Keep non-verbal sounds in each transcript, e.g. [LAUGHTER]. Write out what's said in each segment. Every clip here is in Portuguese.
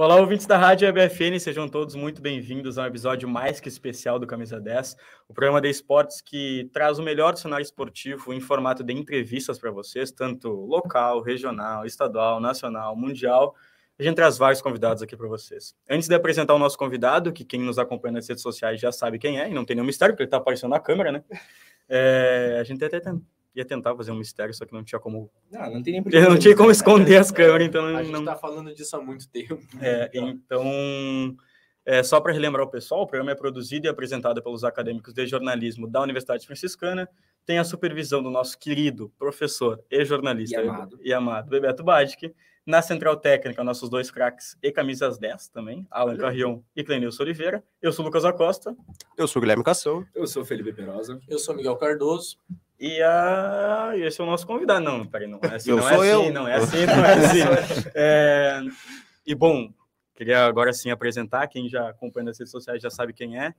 Olá, ouvintes da Rádio EBFN, sejam todos muito bem-vindos a um episódio mais que especial do Camisa 10, o programa de esportes que traz o melhor cenário esportivo em formato de entrevistas para vocês, tanto local, regional, estadual, nacional, mundial. A gente traz vários convidados aqui para vocês. Antes de apresentar o nosso convidado, que quem nos acompanha nas redes sociais já sabe quem é, e não tem nenhum mistério, porque ele está aparecendo na câmera, né? É, a gente até ia tentar fazer um mistério, só que não tinha como. Não, não tem nem [LAUGHS] não tinha como esconder as câmeras, então não. A gente está falando disso há muito tempo. É, então, é, só para relembrar o pessoal, o programa é produzido e apresentado pelos acadêmicos de jornalismo da Universidade Franciscana, tem a supervisão do nosso querido professor e jornalista e amado, e amado Bebeto Badic, na central técnica, nossos dois craques e camisas 10 também, Alan Carrion e Clenilson Oliveira. Eu sou Lucas Acosta. Eu sou Guilherme Cação. Eu sou Felipe Perosa. Eu sou Miguel Cardoso. E a... esse é o nosso convidado. Não, peraí, não é assim, eu não, é sou assim eu. não é assim, não é assim. [LAUGHS] É... E bom, queria agora sim apresentar, quem já acompanha nas redes sociais já sabe quem é.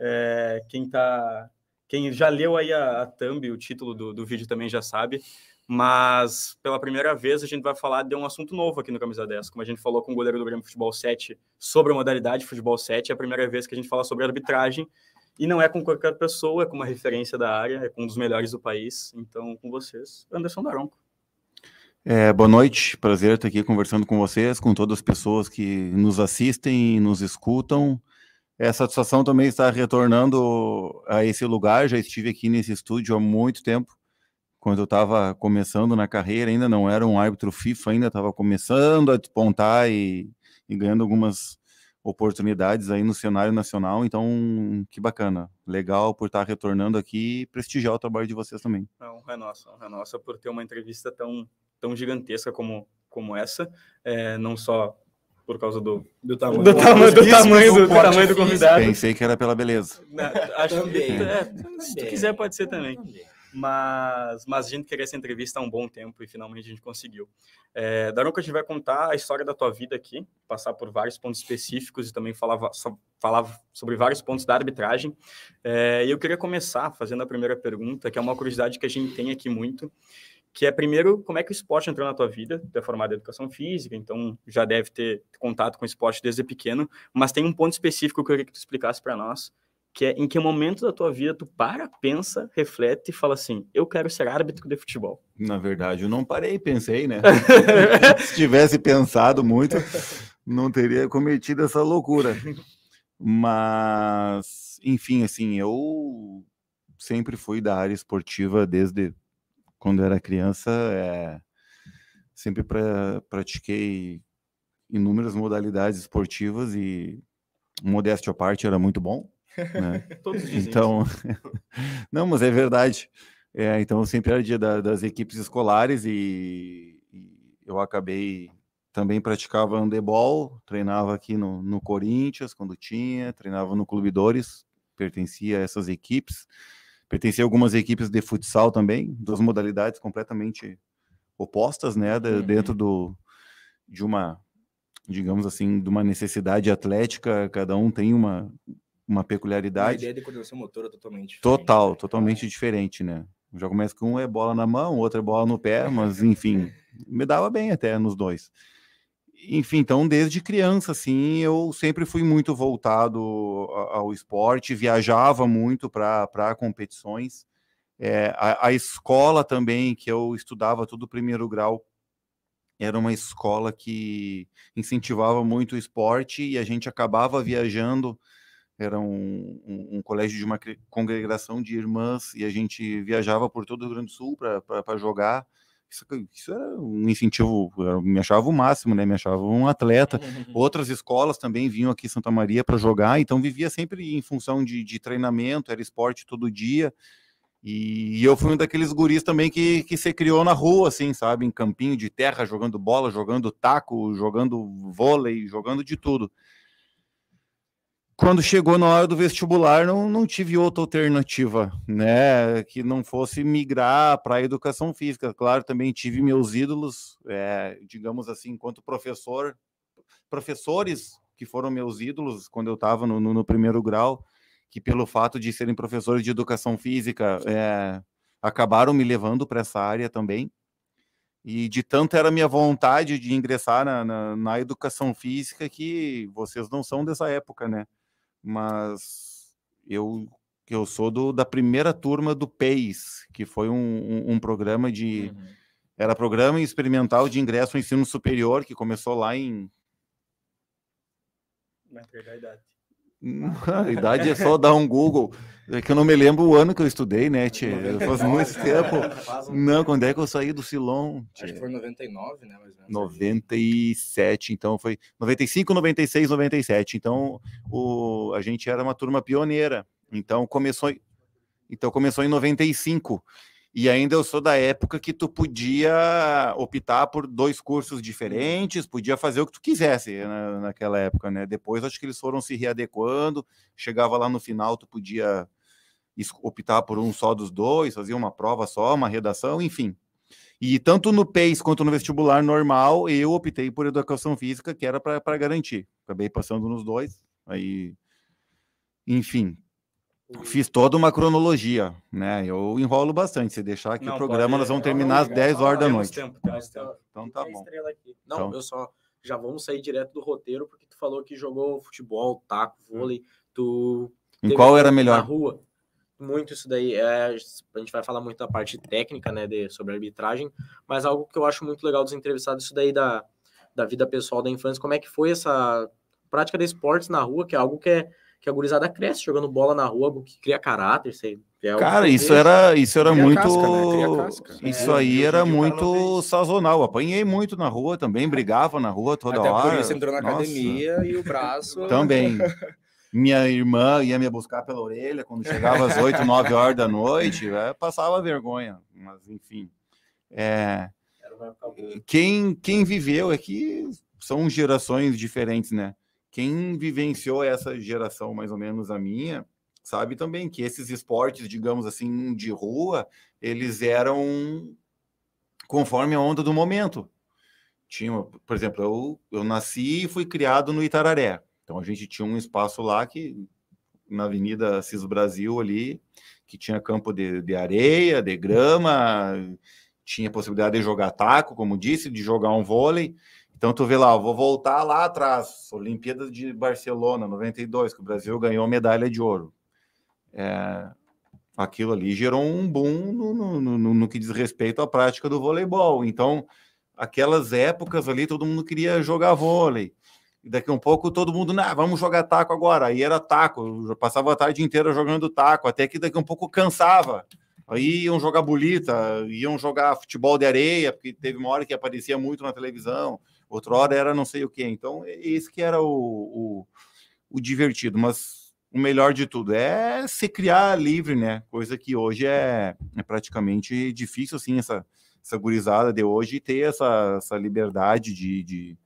é quem tá. Quem já leu aí a, a thumb, o título do, do vídeo também já sabe mas pela primeira vez a gente vai falar de um assunto novo aqui no Camisa 10. Como a gente falou com o goleiro do Grêmio Futebol 7 sobre a modalidade Futebol 7, é a primeira vez que a gente fala sobre arbitragem. E não é com qualquer pessoa, é com uma referência da área, é com um dos melhores do país. Então, com vocês, Anderson Daronco. É, boa noite, prazer estar aqui conversando com vocês, com todas as pessoas que nos assistem e nos escutam. É satisfação também estar retornando a esse lugar, já estive aqui nesse estúdio há muito tempo quando eu estava começando na carreira, ainda não era um árbitro FIFA, ainda estava começando a despontar e, e, ganhando algumas oportunidades aí no cenário nacional. Então, que bacana, legal por estar retornando aqui e prestigiar o trabalho de vocês também. Não, é nossa, é nossa por ter uma entrevista tão, tão gigantesca como, como essa, é, não só por causa do, do tamanho do, tama do, tamanho, do, do tamanho do convidado. Pensei que era pela beleza. Não, acho também. que é, se tu quiser pode ser também. também mas, mas a gente queria essa entrevista há um bom tempo e finalmente a gente conseguiu. É, Daronco, a gente vai contar a história da tua vida aqui, passar por vários pontos específicos e também falar, falar sobre vários pontos da arbitragem. É, e eu queria começar fazendo a primeira pergunta, que é uma curiosidade que a gente tem aqui muito, que é primeiro, como é que o esporte entrou na tua vida? Tu é formado em educação física, então já deve ter contato com o esporte desde pequeno, mas tem um ponto específico que eu queria que tu explicasse para nós, que é em que momento da tua vida tu para, pensa, reflete e fala assim, eu quero ser árbitro de futebol. Na verdade, eu não parei, pensei, né? [LAUGHS] Se tivesse pensado muito, não teria cometido essa loucura. Mas, enfim, assim, eu sempre fui da área esportiva desde quando era criança, é, sempre pra, pratiquei inúmeras modalidades esportivas e modéstia à parte era muito bom. Né? [LAUGHS] Todos dizem então, [LAUGHS] não, mas é verdade. É, então, eu sempre era dia da, das equipes escolares e, e, eu acabei também praticava handebol, treinava aqui no, no Corinthians quando tinha, treinava no Clube Dores, pertencia a essas equipes, pertencia a algumas equipes de futsal também, duas modalidades completamente opostas, né, de, uhum. dentro do, de uma, digamos assim, de uma necessidade atlética, cada um tem uma, uma peculiaridade. A ideia de coordenação motora totalmente diferente. Total, né? totalmente diferente, né? Já começa com um é bola na mão, outro é bola no pé, [LAUGHS] mas enfim, me dava bem até nos dois. Enfim, então desde criança, assim, eu sempre fui muito voltado ao esporte, viajava muito para competições. É, a, a escola também, que eu estudava tudo primeiro grau, era uma escola que incentivava muito o esporte e a gente acabava viajando era um, um, um, colégio de uma congregação de irmãs e a gente viajava por todo o Rio Grande do Sul para jogar. Isso, isso, era um incentivo, eu me achava o máximo, né? Me achava um atleta. [LAUGHS] Outras escolas também vinham aqui em Santa Maria para jogar, então vivia sempre em função de, de, treinamento, era esporte todo dia. E, e eu fui um daqueles guris também que, que se criou na rua, assim, sabe? Em campinho de terra, jogando bola, jogando taco, jogando vôlei, jogando de tudo quando chegou na hora do vestibular, não, não tive outra alternativa, né? Que não fosse migrar para a educação física. Claro, também tive meus ídolos, é, digamos assim, enquanto professor, professores que foram meus ídolos quando eu estava no, no, no, primeiro grau, que pelo fato de serem professores de educação física, é, acabaram me levando para essa área também. E de tanto era minha vontade de ingressar na, na, na, educação física que vocês não são dessa época, né? Mas eu, eu sou do, da primeira turma do PEIS, que foi um, um, um programa de. Uhum. Era programa experimental de ingresso ao ensino superior, que começou lá em. Não é [LAUGHS] a idade. É só dar um Google. É que eu não me lembro o ano que eu estudei, né, Tchê? Faz muito tempo. Não, quando é que eu saí do Silon? Tchê? Acho que foi 99, né? Mais 97, então foi 95, 96, 97. Então o, a gente era uma turma pioneira. Então começou, então começou em 95. E ainda eu sou da época que tu podia optar por dois cursos diferentes, podia fazer o que tu quisesse na, naquela época, né? Depois acho que eles foram se readequando, chegava lá no final, tu podia optar por um só dos dois, fazia uma prova só, uma redação, enfim. E tanto no PES quanto no vestibular normal, eu optei por educação física, que era para garantir. Acabei passando nos dois, aí, enfim, Fiz toda uma cronologia, né? Eu enrolo bastante. Se deixar aqui não, o programa, pode... nós vamos terminar às 10 horas da noite. Tempo, tempo. Então tá bom. Não, então... eu só já vamos sair direto do roteiro, porque tu falou que jogou futebol, taco, vôlei, tu. Em qual era melhor? Na rua. Muito isso daí. É, a gente vai falar muito da parte técnica, né, de, sobre arbitragem, mas algo que eu acho muito legal dos entrevistados, isso daí da, da vida pessoal da infância, como é que foi essa prática de esportes na rua, que é algo que é que a gurizada cresce jogando bola na rua, que cria caráter, sei. É Cara, isso era, isso era muito. Casca, né? Isso é, aí era muito sazonal. Apanhei muito na rua também, brigava na rua toda Até hora. Por isso entrou na Nossa. academia e o braço. [LAUGHS] Também. Minha irmã ia me buscar pela orelha quando chegava às 8, 9 horas da noite, é, passava vergonha. Mas, enfim. É, quem, quem viveu é que são gerações diferentes, né? Quem vivenciou essa geração, mais ou menos a minha, sabe também que esses esportes, digamos assim, de rua, eles eram conforme a onda do momento. Tinha, por exemplo, eu, eu nasci e fui criado no Itararé. Então a gente tinha um espaço lá que na Avenida Cis Brasil ali, que tinha campo de, de areia, de grama, tinha possibilidade de jogar taco, como disse, de jogar um vôlei. Então tu vê lá, vou voltar lá atrás, Olimpíadas de Barcelona, 92, que o Brasil ganhou medalha de ouro. É, aquilo ali gerou um boom no, no, no, no, que diz respeito à prática do voleibol. Então, aquelas épocas ali, todo mundo queria jogar vôlei. E daqui a um pouco todo mundo, nah, vamos jogar taco agora. Aí era taco, eu passava a tarde inteira jogando taco, até que daqui a um pouco cansava. Aí iam jogar bolita, iam jogar futebol de areia, porque teve uma hora que aparecia muito na televisão outra hora era não sei o que. Então, esse que era o, o, o, divertido, mas o melhor de tudo é se criar livre, né? Coisa que hoje é, é praticamente difícil, assim, essa, essa gurizada de hoje ter essa, essa liberdade de, de,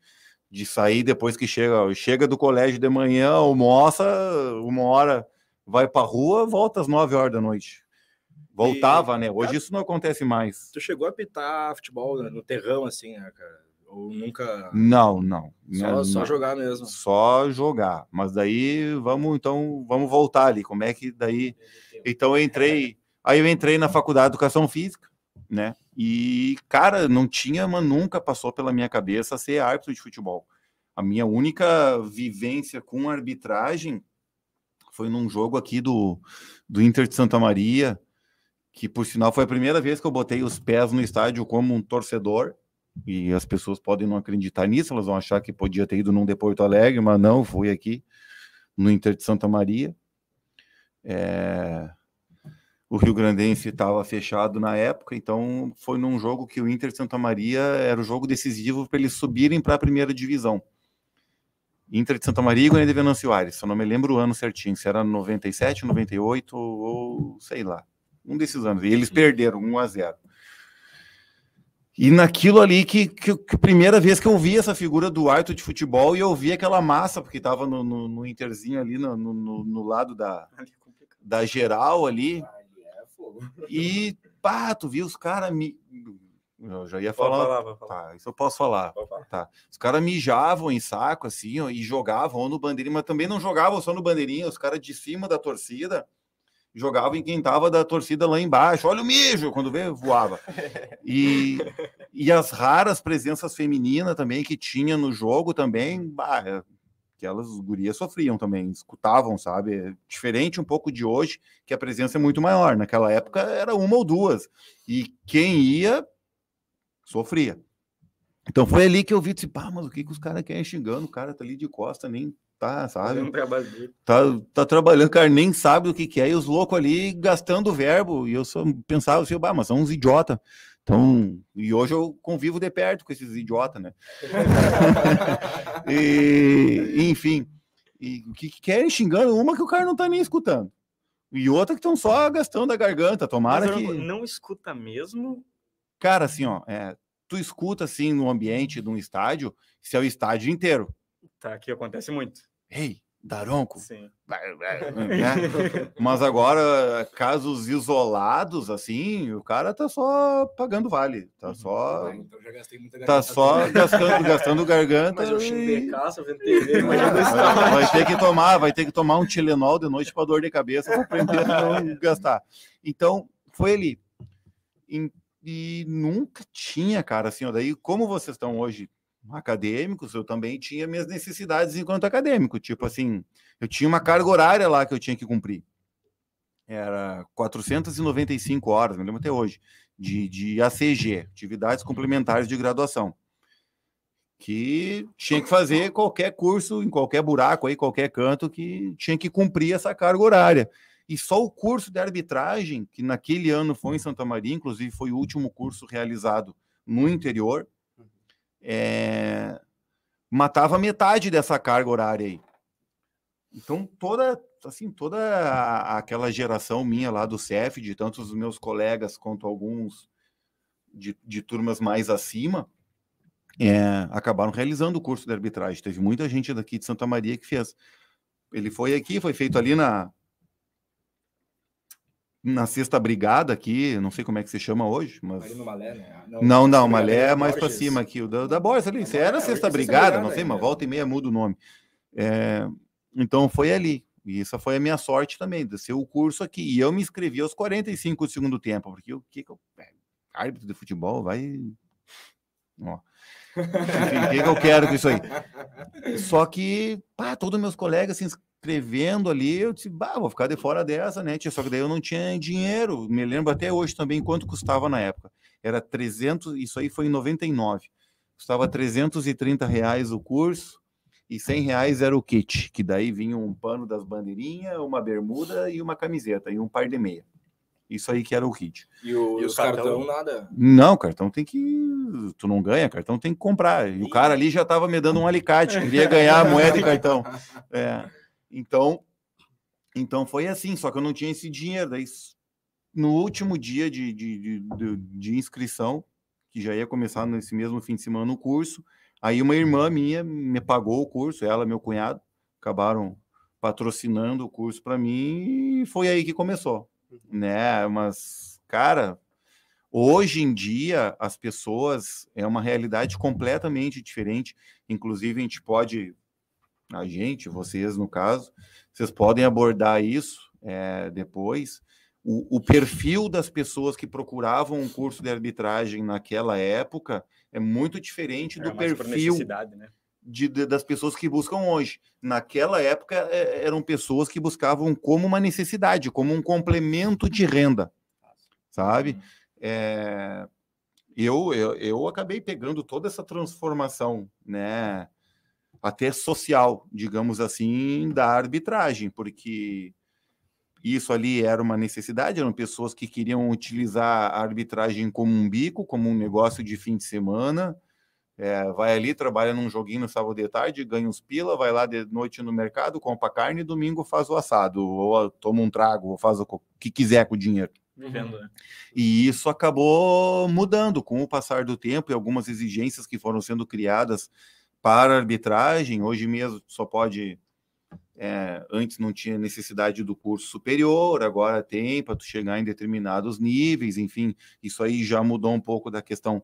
de sair depois que chega, chega do colégio de manhã, almoça, uma hora vai para rua, volta às nove horas da noite. Voltava, e, né? Hoje isso não acontece mais. Tu chegou a pitar futebol no terrão, assim, né, cara? Ou nunca. Não, não. Só, não, só jogar mesmo. Só jogar. Mas daí vamos então vamos voltar ali. Como é que daí? Então eu entrei. Aí eu entrei na faculdade de educação física, né? E cara, não tinha, mas nunca passou pela minha cabeça ser árbitro de futebol. A minha única vivência com arbitragem foi num jogo aqui do, do Inter de Santa Maria, que por sinal foi a primeira vez que eu botei os pés no estádio como um torcedor e as pessoas podem não acreditar nisso, elas vão achar que podia ter ido num de Porto Alegre, mas não, fui aqui no Inter de Santa Maria. É... O Rio Grandense estava fechado na época, então foi num jogo que o Inter de Santa Maria era o jogo decisivo para eles subirem para a primeira divisão. Inter de Santa Maria e Goiânia de Venâncio Aires, só não me lembro o ano certinho, se era 97, 98 ou sei lá, um desses anos. E eles perderam 1 a 0. E naquilo ali que, que, que, primeira vez que eu vi essa figura do árbitro de futebol e eu vi aquela massa, porque estava no, no, no, Interzinho ali no, no, no lado da, [LAUGHS] é da geral ali. É e pá, tu viu os caras me. Eu já ia falar. falar, falar. Tá, isso eu posso falar. Tá. Os caras mijavam em saco assim ó, e jogavam no bandeirinho, mas também não jogavam só no bandeirinho, os caras de cima da torcida jogava em quem tava da torcida lá embaixo. Olha o mijo, quando vê, voava. [LAUGHS] E, e as raras presenças femininas também que tinha no jogo também, bah, é, aquelas gurias sofriam também, escutavam, sabe? É diferente um pouco de hoje, que a presença é muito maior. Naquela época era uma ou duas. E quem ia, sofria. Então foi ali que eu vi, disse, pá, mas o que, que os caras querem xingando? O cara tá ali de costa, nem tá, sabe? Tá, tá trabalhando, cara, nem sabe o que, que é, e os loucos ali gastando verbo, e eu só pensava assim, bah, mas são uns idiota. Então, e hoje eu convivo de perto com esses idiotas, né? [LAUGHS] e, enfim, e o que, que querem xingando? Uma que o cara não tá nem escutando. E outra que estão só gastando a garganta, tomara que... Não escuta mesmo? Cara, assim, ó, é, tu escuta, assim, no ambiente de um estádio, se é o estádio inteiro. Tá, aqui acontece muito. Ei, Daronco. Sim. [LAUGHS] Né? Mas agora, casos isolados, assim, o cara tá só pagando vale. Tá uhum. só. Ah, então já gastei muita tá garganta. Tá só gastando, gastando garganta. Mas eu e... caça, vendo TV, vai, vai ter que tomar, vai ter que tomar um Tilenol de noite para dor de cabeça para aprender a não [LAUGHS] gastar. Então, foi ali. E nunca tinha, cara, assim, ó, daí como vocês estão hoje acadêmicos, eu também tinha minhas necessidades enquanto acadêmico. Tipo assim, eu tinha uma carga horária lá que eu tinha que cumprir. Era 495 horas, me lembro até hoje, de, de ACG, atividades complementares de graduação. Que tinha que fazer qualquer curso, em qualquer buraco aí, qualquer canto, que tinha que cumprir essa carga horária. E só o curso de arbitragem, que naquele ano foi em Santa Maria, inclusive foi o último curso realizado no interior, é, matava metade dessa carga horária aí. Então, toda, assim, toda aquela geração minha lá do CEF, de tanto os meus colegas quanto alguns de, de turmas mais acima, é, acabaram realizando o curso de arbitragem. Teve muita gente daqui de Santa Maria que fez. Ele foi aqui, foi feito ali na, na sexta brigada aqui, não sei como é que se chama hoje, mas. Malé, né? Não, não, não Malé é mais para cima aqui, o da, da Borges ali. Você era sexta brigada, não sei, mas volta e meia muda o nome. É, então foi ali. E essa foi a minha sorte também, de ser o curso aqui. E eu me inscrevi aos 45 do segundo tempo, porque o que, que eu. É, árbitro de futebol vai. Ó. O que, que eu quero com isso aí? Só que, pá, todos meus colegas se escrevendo ali, eu disse, bah, vou ficar de fora dessa, né? Só que daí eu não tinha dinheiro, me lembro até hoje também quanto custava na época. Era 300, isso aí foi em 99. Custava 330 reais o curso e 100 reais era o kit, que daí vinha um pano das bandeirinhas, uma bermuda e uma camiseta e um par de meia. Isso aí que era o kit. E, o, e os cartão, cartão, nada? Não, cartão tem que. Tu não ganha, cartão tem que comprar. E o cara ali já estava me dando um alicate, queria ganhar a moeda e cartão. [LAUGHS] É. Então, então foi assim, só que eu não tinha esse dinheiro. Daí, no último dia de, de, de, de inscrição, que já ia começar nesse mesmo fim de semana o curso, aí uma irmã minha me pagou o curso, ela meu cunhado, acabaram patrocinando o curso para mim e foi aí que começou. Né? Mas, cara, hoje em dia as pessoas é uma realidade completamente diferente. Inclusive, a gente pode a gente, vocês no caso, vocês podem abordar isso é, depois. O, o, perfil das pessoas que procuravam um curso de arbitragem naquela época é muito diferente Era do perfil né? De, de, das pessoas que buscam hoje. Naquela época é, eram pessoas que buscavam como uma necessidade, como um complemento de renda, sabe? Uhum. É, eu, eu, eu acabei pegando toda essa transformação, né? até social, digamos assim, da arbitragem, porque isso ali era uma necessidade, eram pessoas que queriam utilizar a arbitragem como um bico, como um negócio de fim de semana. É, vai ali, trabalha num joguinho no sábado de tarde, ganha uns pila, vai lá de noite no mercado, compra carne e domingo faz o assado, ou toma um trago, ou faz o que quiser com o dinheiro. Vivendo, né? E isso acabou mudando com o passar do tempo e algumas exigências que foram sendo criadas para arbitragem, hoje mesmo só pode. É, antes não tinha necessidade do curso superior, agora tem para tu chegar em determinados níveis, enfim, isso aí já mudou um pouco da questão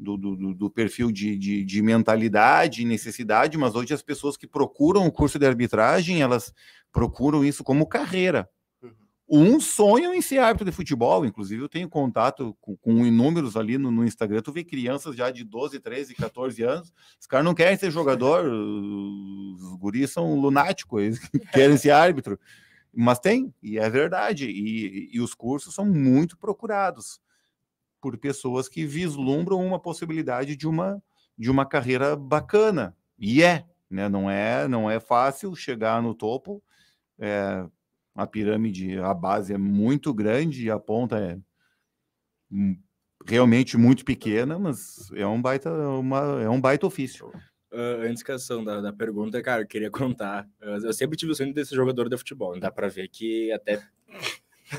do, do, do perfil de, de, de, mentalidade e necessidade, mas hoje as pessoas que procuram o curso de arbitragem, elas procuram isso como carreira. Uhum. um sonho em ser árbitro de futebol. Inclusive, eu tenho contato com, com inúmeros ali no, no, Instagram. Tu vê crianças já de 12, 13, 14 anos. Os caras não querem ser jogador, os guris são lunáticos, eles [LAUGHS] querem ser árbitro. Mas tem, e é verdade. E, e os cursos são muito procurados por pessoas que vislumbram uma possibilidade de uma, de uma carreira bacana. E é, né? Não é, não é fácil chegar no topo. É, a pirâmide, a base é muito grande e a ponta é realmente muito pequena, mas é um baita, uma, é um baita ofício. Uh, antes que da, da pergunta, cara, eu queria contar. Eu sempre tive o sonho desse jogador de futebol. Dá para ver que até,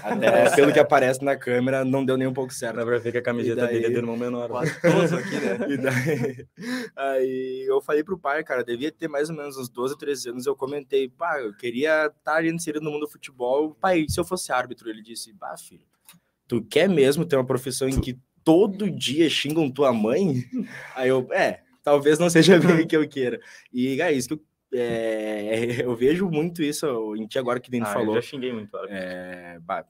até pelo que aparece na câmera, não deu nem um pouco certo. Dá pra ver que a camiseta daí, dele é do irmão menor. Quase todos aqui, né? [LAUGHS] e daí, aí eu falei pro pai, cara, devia ter mais ou menos uns 12, 13 anos. Eu comentei, pá, eu queria estar ali inserido no mundo do futebol. Pai, se eu fosse árbitro, ele disse, bah, filho, tu quer mesmo ter uma profissão em que todo dia xingam tua mãe? Aí eu, é talvez não seja bem o que eu queira. E é isso que eu, é, [LAUGHS] eu vejo muito isso em ti agora que dentro ah, falou. Eu já xinguei muito. É, bah,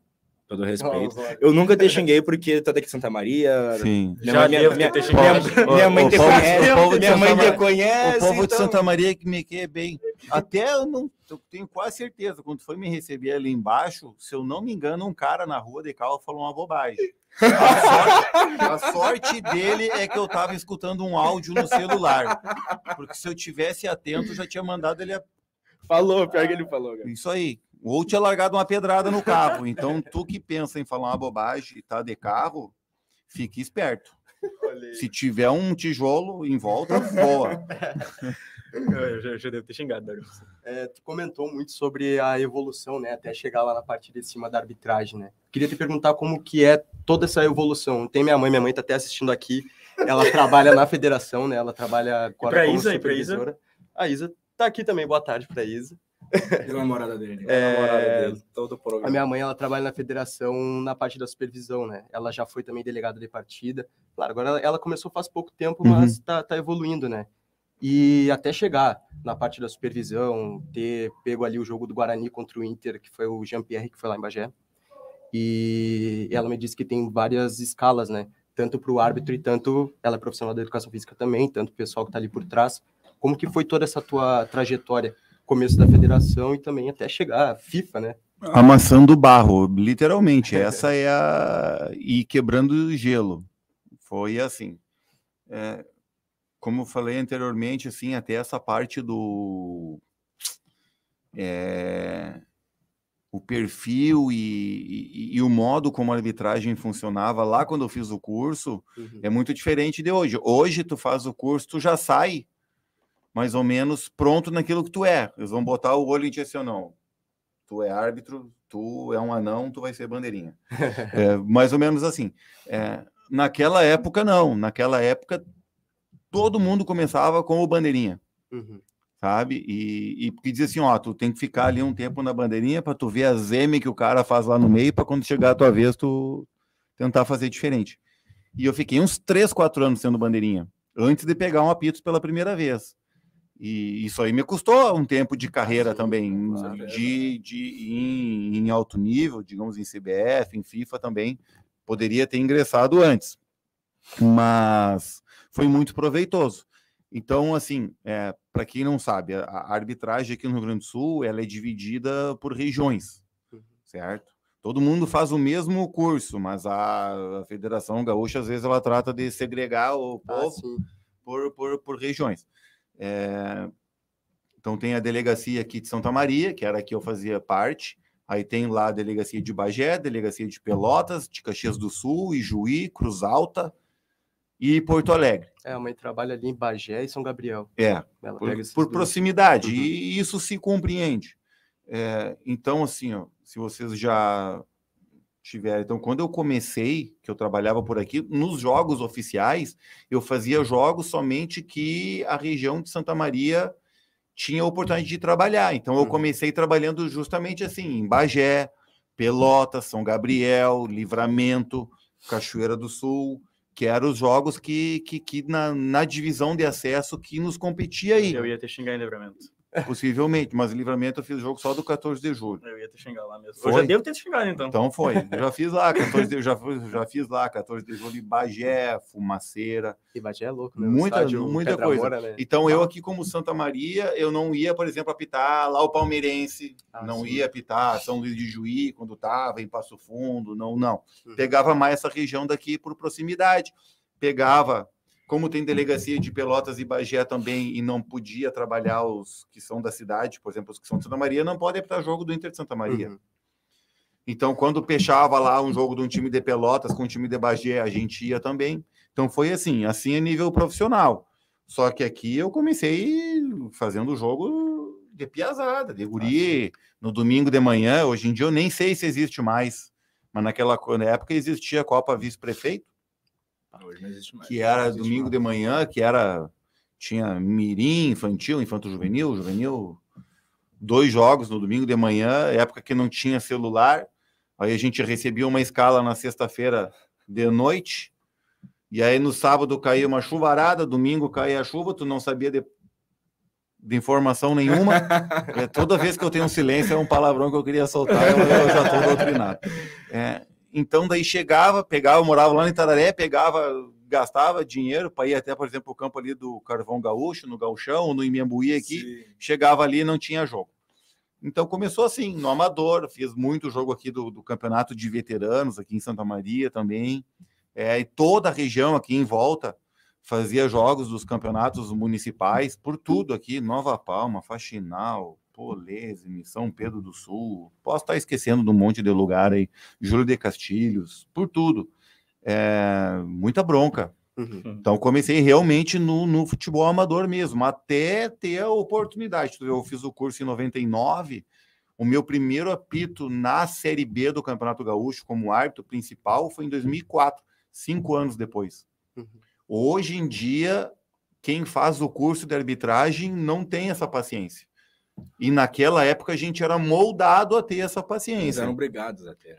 todo respeito. eu nunca te xinguei porque tu é daqui de Santa Maria. Sim. Minha, já minha, minha, minha, minha mãe te conhece. O minha mãe te conhece. O povo então... de Santa Maria que me quer bem. Até eu não eu tenho quase certeza, quando foi me receber ali embaixo, se eu não me engano, um cara na rua de carro falou uma bobagem. A sorte, a sorte, dele é que eu estava escutando um áudio no celular. Porque se eu tivesse atento, já tinha mandado ele. A... Falou, pior que ele falou. Cara. Isso aí. Ou tinha largado uma pedrada no carro. Então, tu que pensa em falar uma bobagem e tá de carro, fique esperto. Se tiver um tijolo em volta, voa. [LAUGHS] Eu já, já devo ter xingado. É, tu comentou muito sobre a evolução, né? Até chegar lá na parte de cima da arbitragem, né? Queria te perguntar como que é toda essa evolução. Tem minha mãe, minha mãe tá até assistindo aqui. Ela trabalha na federação, né? Ela trabalha agora pra como Isa, supervisora. A Isa tá aqui também. Boa tarde para Isa. [LAUGHS] E a namorada dele. É, a namorada dele, todo o programa. A minha mãe, ela trabalha na federação na parte da supervisão, né? Ela já foi também delegada de partida. Claro, agora ela, ela começou faz pouco tempo, mas uhum. tá, tá evoluindo, né? E até chegar na parte da supervisão, ter pego ali o jogo do Guarani contra o Inter, que foi o Jean-Pierre, que foi lá em Bagé. E ela me disse que tem várias escalas, né? Tanto para o árbitro e tanto ela é profissional da educação física também, tanto o pessoal que está ali por trás. Como que foi toda essa tua trajetória? Começo da federação e também até chegar à FIFA, né? Amassando barro, literalmente. Essa é a. e quebrando gelo. Foi assim. É, como eu falei anteriormente, assim, até essa parte do é, o perfil e, e, e, o modo como a arbitragem funcionava lá quando eu fiz o curso uhum. é muito diferente de hoje. Hoje tu faz o curso, tu já sai mais ou menos pronto naquilo que tu é. Eles vão botar o olho em ti assim, não. Tu é árbitro, tu é um anão, tu vai ser bandeirinha. [LAUGHS] é, mais ou menos assim. É, naquela época, não. Naquela época, todo mundo começava com o bandeirinha. Uhum. Sabe? E, e porque dizia assim: ó, tu tem que ficar ali um tempo na bandeirinha para tu ver a zeme que o cara faz lá no meio, para quando chegar a tua vez, tu tentar fazer diferente. E eu fiquei uns 3, 4 anos sendo bandeirinha, antes de pegar um apito pela primeira vez. E isso aí me custou um tempo de carreira também, de, de em, em, alto nível, digamos em CBF, em FIFA também. Poderia ter ingressado antes. Mas foi muito proveitoso. Então, assim, é, para quem não sabe, a, a, arbitragem aqui no Rio Grande do Sul ela é dividida por regiões, uhum. certo? Todo mundo faz o mesmo curso, mas a, a Federação Gaúcha, às vezes, ela trata de segregar o povo ah, por, por, por regiões. É, então, tem a delegacia aqui de Santa Maria, que era a que eu fazia parte. Aí tem lá a delegacia de Bagé, delegacia de Pelotas, de Caxias do Sul, Ijuí, Cruz Alta, e Porto Alegre. É, a mãe trabalha ali em Bagé e São Gabriel. É, Ela por, por proximidade, uhum. e isso se compreende. É, então, assim, ó, se vocês já tiverem. Então, quando eu comecei, que eu trabalhava por aqui, nos jogos oficiais, eu fazia jogos somente que a região de Santa Maria tinha a oportunidade de trabalhar. Então, eu uhum. comecei trabalhando justamente assim, em Bagé, Pelotas, São Gabriel, Livramento, Cachoeira do Sul que eram os jogos que, que, que na, na, divisão de acesso que nos competia aí. Eu ia ter xingar em livramento. [LAUGHS] Possivelmente, mas livramento eu fiz o jogo só do 14 de julho. Eu ia te xingar lá mesmo. Foi? Eu já devo ter te xingado, então. Então foi. Eu [LAUGHS] já fiz lá, 14 de, já, já fiz lá, 14 de julho, em Bagé, Fumaceira. E Bagé é louco, né? Muita, muita coisa. Mora, né? Então eu aqui como Santa Maria, eu não ia, por exemplo, apitar lá o Palmeirense, ah, não sim. ia apitar São Luís de Juí quando estava em Passo Fundo, não, não. Uhum. Pegava mais essa região daqui por proximidade. Pegava como tem delegacia de Pelotas e Bagé também e não podia trabalhar os que são da cidade, por exemplo, os que são de Santa Maria, não podem apitar jogo do Inter de Santa Maria. Uhum. Então, quando fechava lá um jogo de um time de Pelotas com um time de Bagé, a gente ia também. Então, foi assim, assim a nível profissional. Só que aqui eu comecei fazendo o jogo de piazada, de guri, no domingo de manhã. Hoje em dia eu nem sei se existe mais, mas naquela época existia a Copa Vice-Prefeito. Hoje não existe mais. Que era domingo de manhã, que era. Tinha mirim, infantil, infanto juvenil, juvenil. Dois jogos no domingo de manhã, época que não tinha celular. Aí a gente recebia uma escala na sexta-feira de noite. E aí no sábado caía uma chuvarada, domingo caía a chuva, tu não sabia de, de informação nenhuma. [LAUGHS] é, toda vez que eu tenho um silêncio é um palavrão que eu queria soltar, eu, eu já estou doutrinado. É, então, daí chegava, pegava, morava lá em Itararé, pegava, gastava dinheiro para ir até, por exemplo, o campo ali do Carvão Gaúcho, no Gauchão, no Imembuí aqui. Sim. Chegava ali e não tinha jogo. Então começou assim, no amador, fiz muito jogo aqui do, do campeonato de veteranos, aqui em Santa Maria também. É, e toda a região aqui em volta fazia jogos dos campeonatos municipais, por tudo aqui, Nova Palma, Faxinal, Polesme, São Pedro do Sul, posso estar esquecendo de um monte de lugar aí, Júlio de Castilhos, por tudo. É, muita bronca. Uhum. Então comecei realmente no, no, futebol amador mesmo, até ter a oportunidade. Eu fiz o curso em 99, o meu primeiro apito na Série B do Campeonato Gaúcho como árbitro principal foi em 2004, cinco anos depois. Uhum. Hoje em dia, quem faz o curso de arbitragem não tem essa paciência. E naquela época a gente era moldado a ter essa paciência. Eles eram obrigados a ter.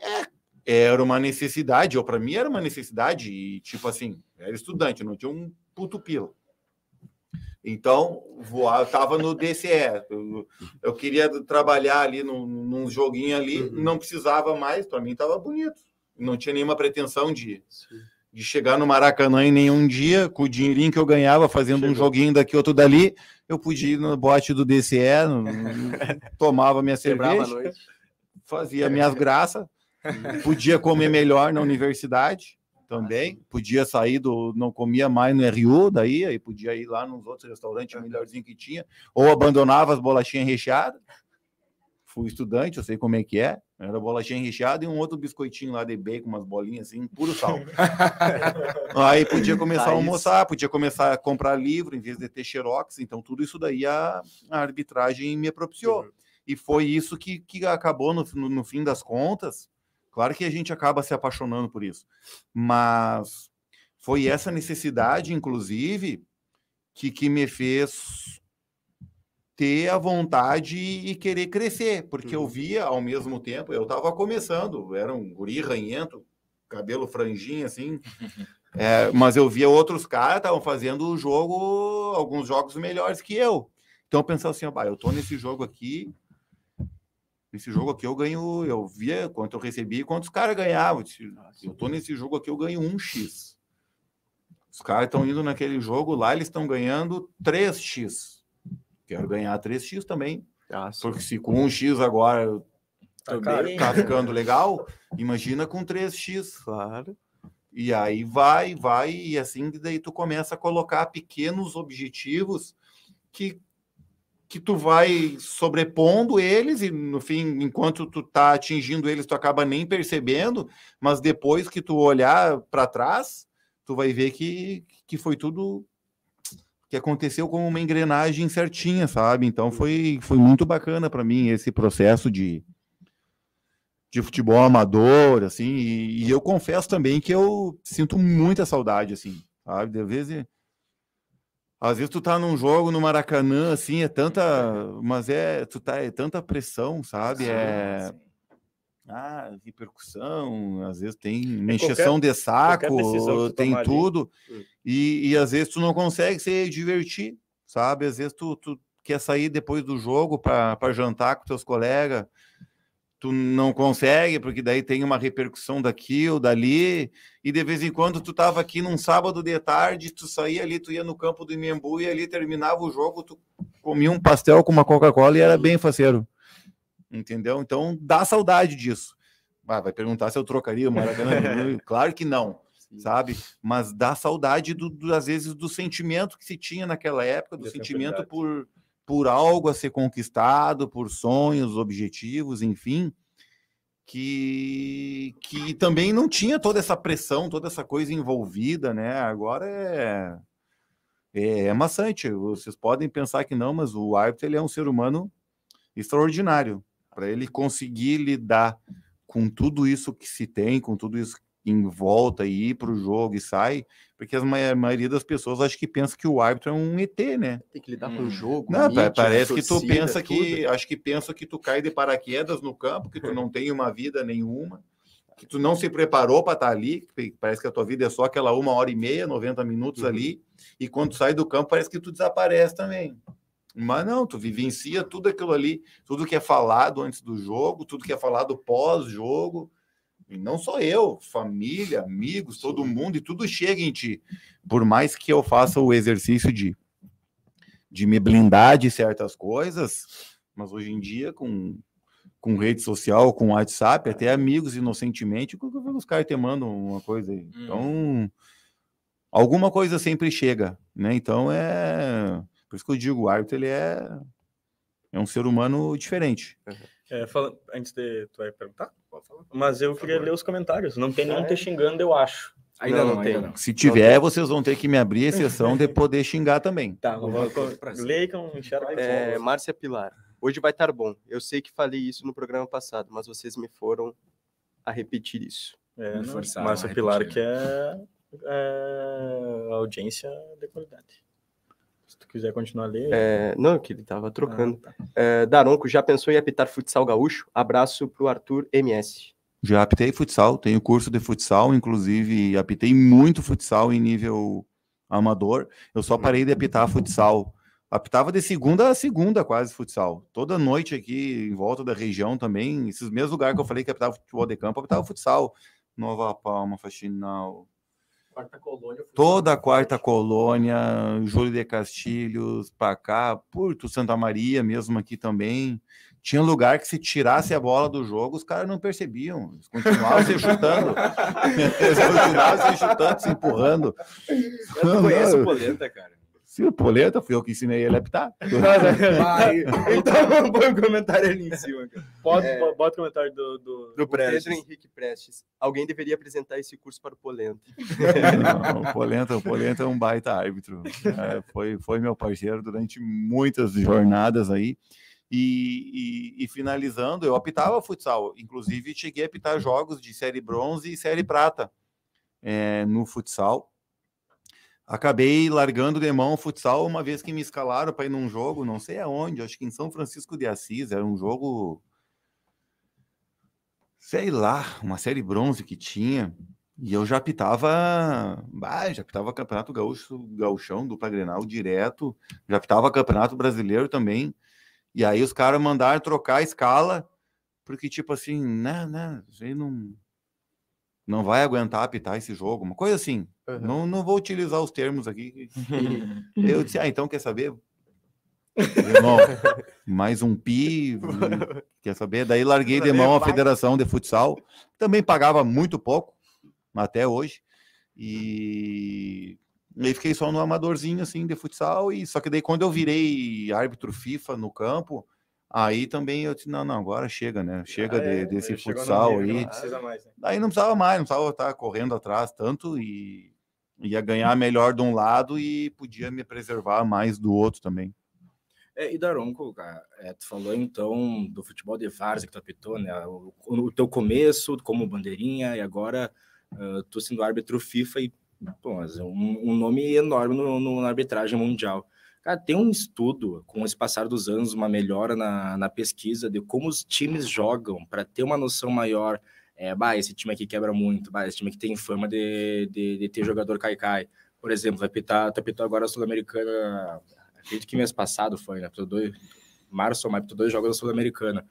É, era uma necessidade, ou para mim era uma necessidade, e tipo assim, era estudante, não tinha um puto pila. Então, voar, tava no DCE. Eu, eu, queria trabalhar ali num, num joguinho ali, uhum. não precisava mais, para mim tava bonito. Não tinha nenhuma pretensão de, de chegar no Maracanã em nenhum dia, com o dinheirinho que eu ganhava fazendo Chegou. um joguinho daqui, outro dali, eu podia ir no bote do DCE, no, [LAUGHS] tomava minha cerveja, fazia minhas graças, podia comer melhor na universidade também, podia sair do, não comia mais no RU, daí, aí podia ir lá nos outros restaurantes melhorzinho que tinha, ou abandonava as bolachinhas recheadas, fui estudante, eu sei como é que é. Era bolachinha recheada e um outro biscoitinho lá de bacon, umas bolinhas assim, puro sal. [LAUGHS] Aí podia começar tá a almoçar, podia começar a comprar livro em vez de ter xerox. Então, tudo isso daí a, a arbitragem me propiciou. Uhum. E foi isso que, que acabou, no, no, no fim das contas. Claro que a gente acaba se apaixonando por isso. Mas foi essa necessidade, inclusive, que, que me fez ter a vontade e querer crescer, porque uhum. eu via ao mesmo tempo, eu estava começando, era um guri ranhento, cabelo franjinho assim, [LAUGHS] é, mas eu via outros caras estavam fazendo o jogo, alguns jogos melhores que eu. Então eu pensava assim, ah, eu tô nesse jogo aqui, nesse jogo aqui eu ganho, eu via quanto eu recebi e quantos caras ganhavam. Eu tô nesse jogo aqui, eu ganho um X. Os caras estão indo naquele jogo lá, eles estão ganhando 3x. Quero ganhar 3x também. Ah, porque se com 1x agora tá, tá ficando legal, imagina com 3x. Claro. E aí vai, vai, e assim daí tu começa a colocar pequenos objetivos que que tu vai sobrepondo eles e no fim, enquanto tu tá atingindo eles, tu acaba nem percebendo, mas depois que tu olhar para trás, tu vai ver que, que foi tudo que aconteceu como uma engrenagem certinha, sabe? Então foi, foi muito bacana para mim esse processo de, de futebol amador, assim, e, e, eu confesso também que eu sinto muita saudade, assim, sabe? Às vezes, às vezes tu tá num jogo no Maracanã, assim, é tanta, mas é, tu tá, é tanta pressão, sabe? É... Sim ah, repercussão, às vezes tem uma encheção de saco, tem tudo, hum. e, e às vezes tu não consegue se divertir, sabe? Às vezes tu, tu quer sair depois do jogo para jantar com teus colegas, tu não consegue, porque daí tem uma repercussão daqui ou dali, e de vez em quando tu tava aqui num sábado de tarde, tu saía ali, tu ia no campo do Imembu e ali terminava o jogo, tu comia um pastel com uma Coca-Cola e era bem faceiro. Entendeu? Então dá saudade disso. Ah, vai perguntar se eu trocaria o Maracanã? [LAUGHS] claro que não, sabe? Mas dá saudade, do, do, às vezes, do sentimento que se tinha naquela época, do sentimento por por algo a ser conquistado, por sonhos, objetivos, enfim, que, que também não tinha toda essa pressão, toda essa coisa envolvida, né? Agora é, é, é maçante. Vocês podem pensar que não, mas o árbitro ele é um ser humano extraordinário. Para ele conseguir lidar com tudo isso que se tem, com tudo isso em volta e ir para o jogo e sai, porque a maioria das pessoas acho que pensa que o árbitro é um ET, né? Tem que lidar hum. com o jogo. Não, mídia, parece que tu pensa tudo. que acho que pensa que tu cai de paraquedas no campo, que tu não tem uma vida nenhuma, que tu não se preparou para estar tá ali, parece que a tua vida é só aquela uma hora e meia, 90 minutos uhum. ali, e quando tu sai do campo parece que tu desaparece também. Mas não, tu vivencia tudo aquilo ali, tudo que é falado antes do jogo, tudo que é falado pós-jogo, e não só eu, família, amigos, todo mundo, e tudo chega em ti. Por mais que eu faça o exercício de, de me blindar de certas coisas, mas hoje em dia, com, com rede social, com WhatsApp, até amigos inocentemente, os caras te mandam uma coisa aí. Hum. Então, alguma coisa sempre chega, né? Então é. Por isso que eu digo, o árbitro ele é, é um ser humano diferente. É, fala, antes de tu vai perguntar? Mas eu queria ler os comentários. Não tem nenhum te xingando, eu acho. Ainda não, não tem. Não. Se tiver, não vocês vão ter que me abrir exceção de poder xingar também. Tá, vamos ler que eu não enxergo. É, Márcia Pilar. Hoje vai estar bom. Eu sei que falei isso no programa passado, mas vocês me foram a repetir isso. É, Márcia Pilar, que é, é audiência de qualidade. Se tu quiser continuar a ler. É, não, que ele tava trocando. Ah, tá. é, Daronco, já pensou em apitar futsal gaúcho? Abraço pro Arthur MS. Já apitei futsal, tenho curso de futsal, inclusive apitei muito futsal em nível amador. Eu só parei de apitar futsal. Apitava de segunda a segunda, quase futsal. Toda noite aqui em volta da região também, esses mesmos lugares que eu falei que apitava futebol de campo, apitava futsal. Nova Palma, Faxinal, Quarta colônia. Toda a quarta colônia, Júlio de Castilhos, para cá, Porto Santa Maria mesmo aqui também. Tinha lugar que se tirasse a bola do jogo, os caras não percebiam. Eles continuavam se chutando. [LAUGHS] Eles continuavam se chutando, se empurrando. Eu não conheço o Polenta, cara. Se o Poleta, fui eu que ensinei ele a apitar. [LAUGHS] então, [LAUGHS] põe um comentário ali em cima. Bota, é... bota o comentário do, do, do Prestes. Pedro Henrique Prestes. Alguém deveria apresentar esse curso para o Polenta. Não, o, Polenta o Polenta é um baita árbitro. É, foi, foi meu parceiro durante muitas jornadas aí. E, e, e, finalizando, eu apitava futsal. Inclusive, cheguei a apitar jogos de série bronze e série prata é, no futsal acabei largando de mão o futsal uma vez que me escalaram para ir num jogo, não sei aonde, acho que em São Francisco de Assis, era um jogo sei lá, uma série bronze que tinha, e eu já pitava, bah, já pitava Campeonato Gaúcho, Gauchão, dupla Grenal direto, já pitava Campeonato Brasileiro também. E aí os caras mandaram trocar a escala, porque tipo assim, né, né, não não vai aguentar apitar esse jogo, uma coisa assim. Uhum. Não, não vou utilizar os termos aqui. [LAUGHS] eu disse, ah, então quer saber? Irmão, mais um pi, [LAUGHS] quer saber? Daí larguei de mão a Federação de Futsal, também pagava muito pouco, até hoje, e aí fiquei só no amadorzinho, assim, de futsal, e só que daí quando eu virei árbitro FIFA no campo, Aí também eu disse, não, não, agora chega, né? Chega ah, de, é, desse futsal aí. Não mais, né? Aí não precisava mais, não precisava estar correndo atrás tanto e ia ganhar melhor de um lado e podia me preservar mais do outro também. É, e Daronco, cara, é, tu falou então do futebol de várzea que tu apitou, né? O, o, teu começo como bandeirinha e agora uh, tu sendo árbitro FIFA e pô, um, um nome enorme no, no, na arbitragem mundial. Cara, tem um estudo, com esse passar dos anos, uma melhora na, na pesquisa de como os times jogam, para ter uma noção maior. É, bah, esse time aqui quebra muito, bah, esse time aqui tem fama de, de, de ter jogador cai-cai. Por exemplo, vai pitar, tá pitou agora a Sul-Americana acredito que mês passado foi, né? Dois, março ou maio, dois jogos da Sul-Americana.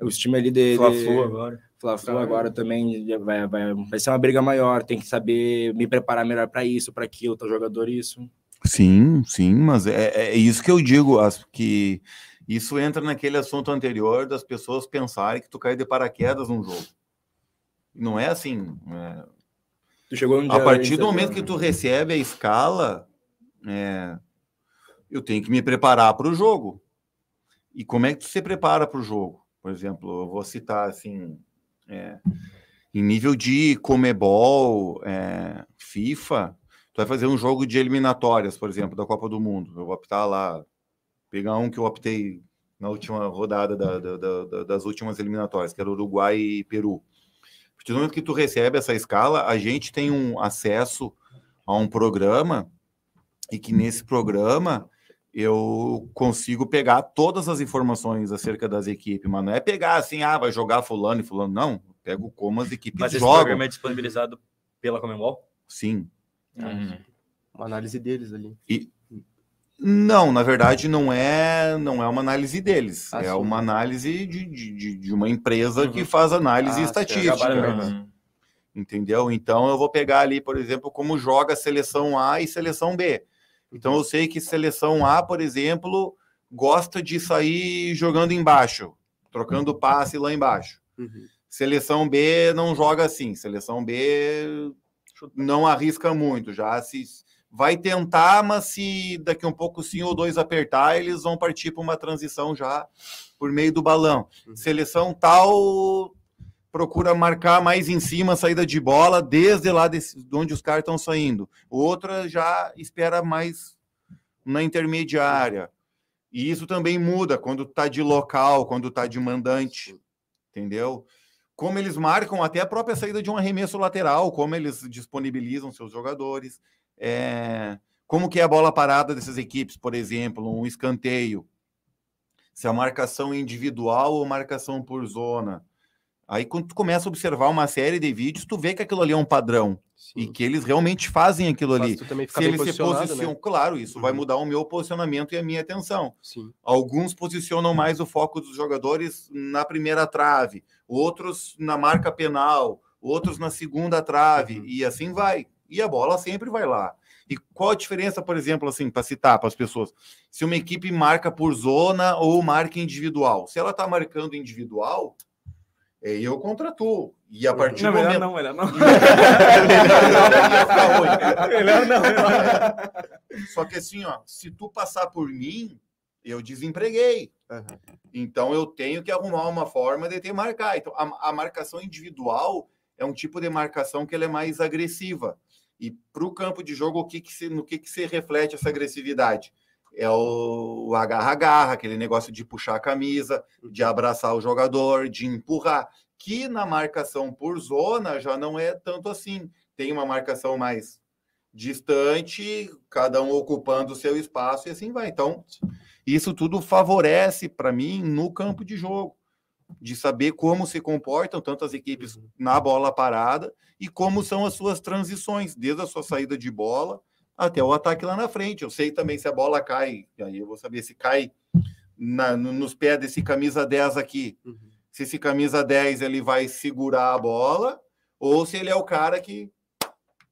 Os times ali de. Fla-Flu agora. Fla-Flu agora também vai, vai, vai ser uma briga maior, tem que saber me preparar melhor para isso, para aquilo, tá jogador isso. Sim, sim, mas é, é isso que eu digo, que isso entra naquele assunto anterior das pessoas pensarem que tu cai de paraquedas num jogo. Não é assim. É... Tu chegou um a partir do momento que tu recebe a escala, é... eu tenho que me preparar para o jogo. E como é que tu se prepara para o jogo? Por exemplo, eu vou citar assim, é, em nível de Comebol, é, FIFA, tu vai fazer um jogo de eliminatórias, por exemplo, da Copa do Mundo. Eu vou optar lá, pegar um que eu optei na última rodada da, da, da, das últimas eliminatórias, que era Uruguai e Peru. A partir do momento que tu recebe essa escala, a gente tem um acesso a um programa e que nesse programa eu consigo pegar todas as informações acerca das equipes, mas não é pegar assim, ah, vai jogar fulano e fulano, não. Pego como as equipes mas jogam. Mas esse programa é disponibilizado pela Comembol? Sim. Uhum. Uma análise deles ali. E, não, na verdade não é não é uma análise deles, ah, é sim. uma análise de, de, de uma empresa uhum. que faz análise ah, estatística. Uhum. Entendeu? Então eu vou pegar ali, por exemplo, como joga seleção A e seleção B. Então eu sei que seleção A, por exemplo, gosta de sair jogando embaixo, trocando passe lá embaixo. Uhum. Seleção B não joga assim. Seleção B não arrisca muito, já se vai tentar, mas se daqui um pouco sim ou dois apertar, eles vão partir para uma transição já por meio do balão. Uhum. Seleção tal procura marcar mais em cima a saída de bola, desde lá desse, de onde os caras estão saindo. Outra já espera mais na intermediária. E isso também muda quando está de local, quando está de mandante, entendeu? Como eles marcam até a própria saída de um arremesso lateral, como eles disponibilizam seus jogadores, é... como que é a bola parada dessas equipes, por exemplo, um escanteio, se a marcação individual ou marcação por zona, Aí quando tu começa a observar uma série de vídeos, tu vê que aquilo ali é um padrão Sim. e que eles realmente fazem aquilo ali. Se eles se posicionam, né? claro, isso uhum. vai mudar o meu posicionamento e a minha atenção. Sim. Alguns posicionam mais o foco dos jogadores na primeira trave, outros na marca penal, outros na segunda trave uhum. e assim vai. E a bola sempre vai lá. E qual a diferença, por exemplo, assim, para citar para as pessoas? Se uma equipe marca por zona ou marca individual. Se ela está marcando individual, eu contra tu. E a partir não, do momento... não, melhor não. [LAUGHS] melhor não, melhor não. Só que assim, ó, se tu passar por mim, eu desempreguei. Uhum. Então eu tenho que arrumar uma forma de te marcar. Então a, a marcação individual é um tipo de marcação que ela é mais agressiva. E para o campo de jogo, o que que se, no que, que se reflete essa agressividade? É o agarra-agarra, aquele negócio de puxar a camisa, de abraçar o jogador, de empurrar, que na marcação por zona já não é tanto assim. Tem uma marcação mais distante, cada um ocupando o seu espaço e assim vai. Então, isso tudo favorece para mim no campo de jogo, de saber como se comportam tantas equipes na bola parada e como são as suas transições, desde a sua saída de bola até o ataque lá na frente. Eu sei também se a bola cai, e aí eu vou saber se cai na, nos pés desse camisa 10 aqui. Uhum. Se esse camisa 10 ele vai segurar a bola, ou se ele é o cara que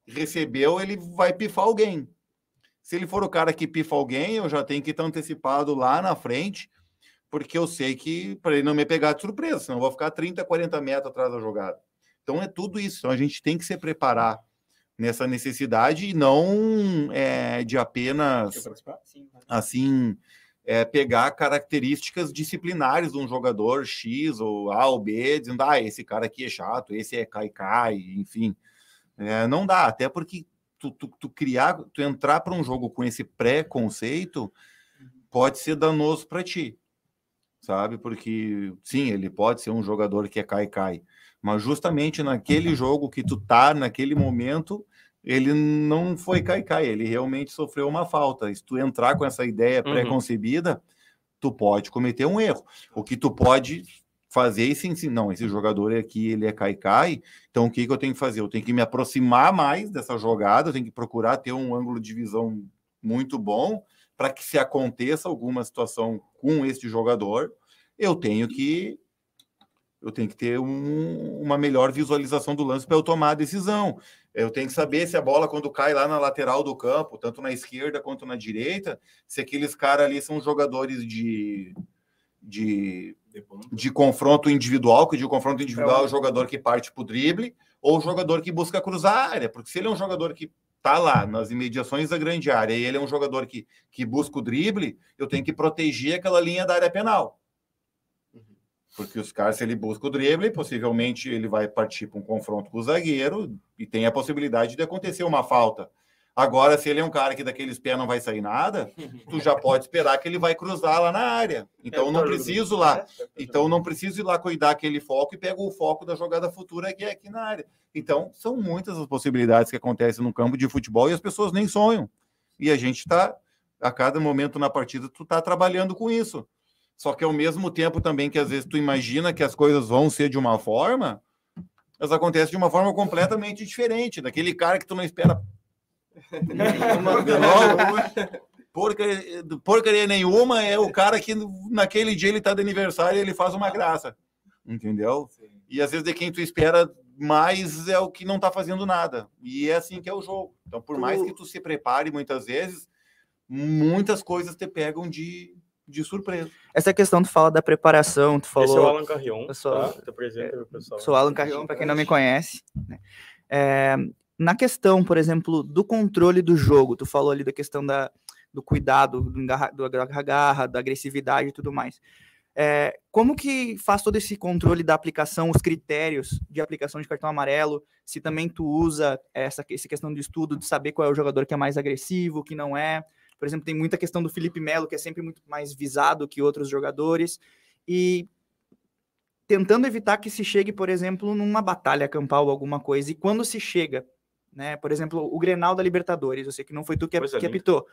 recebeu, ele vai pifar alguém. Se ele for o cara que pifa alguém, eu já tenho que estar antecipado lá na frente, porque eu sei que para ele não me pegar de surpresa, senão eu vou ficar 30, 40 metros atrás da jogada. Então é tudo isso. Então a gente tem que se preparar nessa necessidade e não é, de apenas assim é, pegar características disciplinares de um jogador X ou A ou B, dizendo, ah, esse cara aqui é chato, esse é cai-cai, enfim. É, não dá, até porque tu, tu, tu criar, tu entrar para um jogo com esse pré-conceito pode ser danoso para ti, sabe? Porque, sim, ele pode ser um jogador que é cai-cai, mas justamente naquele jogo que tu tá, naquele momento, ele não foi cai-cai, ele realmente sofreu uma falta. Se tu entrar com essa ideia uhum. pré-concebida, tu pode cometer um erro. O que tu pode fazer e sim, sim, não, esse jogador aqui, ele é cai-cai, então o que, que eu tenho que fazer? Eu tenho que me aproximar mais dessa jogada, eu tenho que procurar ter um ângulo de visão muito bom para que se aconteça alguma situação com este jogador, eu tenho que eu tenho que ter um, uma melhor visualização do lance para eu tomar a decisão. Eu tenho que saber se a bola, quando cai lá na lateral do campo, tanto na esquerda quanto na direita, se aqueles caras ali são jogadores de, de, de confronto individual, que de confronto individual é o jogador que parte para o drible, ou o jogador que busca cruzar a área. Porque se ele é um jogador que está lá nas imediações da grande área e ele é um jogador que, que busca o drible, eu tenho que proteger aquela linha da área penal. Porque os caras, se ele busca o drible, possivelmente ele vai partir para um confronto com o zagueiro e tem a possibilidade de acontecer uma falta. Agora, se ele é um cara que daqueles pés não vai sair nada, [LAUGHS] tu já pode esperar que ele vai cruzar lá na área. Então não preciso lá. Então não preciso ir lá cuidar aquele foco e pego o foco da jogada futura que é aqui na área. Então são muitas as possibilidades que acontecem no campo de futebol e as pessoas nem sonham. E a gente está a cada momento na partida tu está trabalhando com isso. Só que ao mesmo tempo também que às vezes tu imagina que as coisas vão ser de uma forma, elas acontecem de uma forma completamente diferente, daquele cara que tu não espera [LAUGHS] porcaria, porcaria nenhuma, é o cara que naquele dia ele tá de aniversário e ele faz uma graça. Entendeu? E às vezes de quem tu espera mais é o que não tá fazendo nada. E é assim que é o jogo. Então, por mais que tu se prepare muitas vezes, muitas coisas te pegam de de surpresa. Essa questão tu fala da preparação, tu falou. Esse é o Alan Carrion. Eu sou, tá? é, pessoal. Sou Alan Carrion, para quem não me conhece. Né? É, na questão, por exemplo, do controle do jogo, tu falou ali da questão da, do cuidado, do agarra-garra, da agressividade e tudo mais. É, como que faz todo esse controle da aplicação, os critérios de aplicação de cartão amarelo? Se também tu usa essa, essa questão de estudo, de saber qual é o jogador que é mais agressivo, que não é. Por exemplo, tem muita questão do Felipe Melo, que é sempre muito mais visado que outros jogadores. E tentando evitar que se chegue, por exemplo, numa batalha campal, alguma coisa. E quando se chega, né? Por exemplo, o Grenal da Libertadores, eu sei que não foi tu que, que apitou,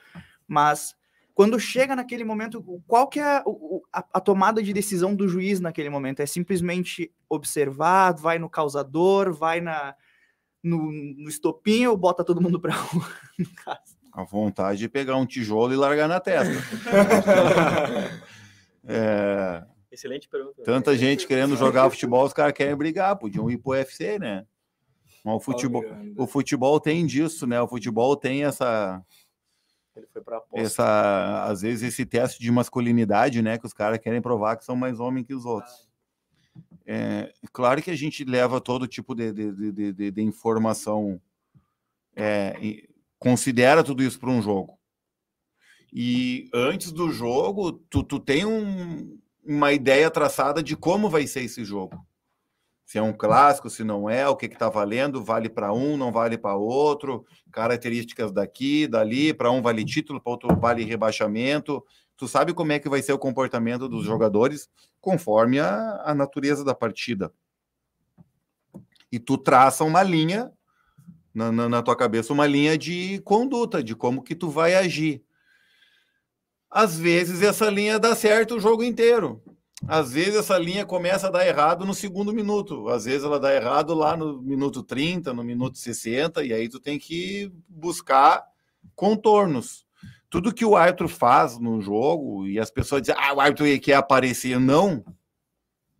mas quando chega naquele momento, qual que é a, a, a, tomada de decisão do juiz naquele momento? É simplesmente observar, vai no causador, vai na, no, no estopim ou bota todo mundo para [LAUGHS] rua, no caso? A vontade de pegar um tijolo e largar na testa. [LAUGHS] é, Excelente pergunta. Tanta gente querendo jogar futebol, os caras querem brigar, podiam ir pro UFC, né? Mas o futebol, o futebol tem disso, né? O futebol tem essa. Ele foi pra essa, às vezes, esse teste de masculinidade, né? Que os caras querem provar que são mais homens que os outros. É, claro que a gente leva todo tipo de, de, de, de, de informação é, considera tudo isso para um jogo. E antes do jogo, tu, tu tem um, uma ideia traçada de como vai ser esse jogo. Se é um clássico, se não é, o que está valendo, vale para um, não vale para outro, características daqui, dali, para um vale título, para outro vale rebaixamento. Tu sabe como é que vai ser o comportamento dos jogadores conforme a, a natureza da partida. E tu traça uma linha na, na, na tua cabeça uma linha de conduta, de como que tu vai agir. Às vezes essa linha dá certo o jogo inteiro. Às vezes essa linha começa a dar errado no segundo minuto. Às vezes ela dá errado lá no minuto 30, no minuto 60, e aí tu tem que buscar contornos. Tudo que o árbitro faz no jogo, e as pessoas dizem, ah, o árbitro quer aparecer. Não,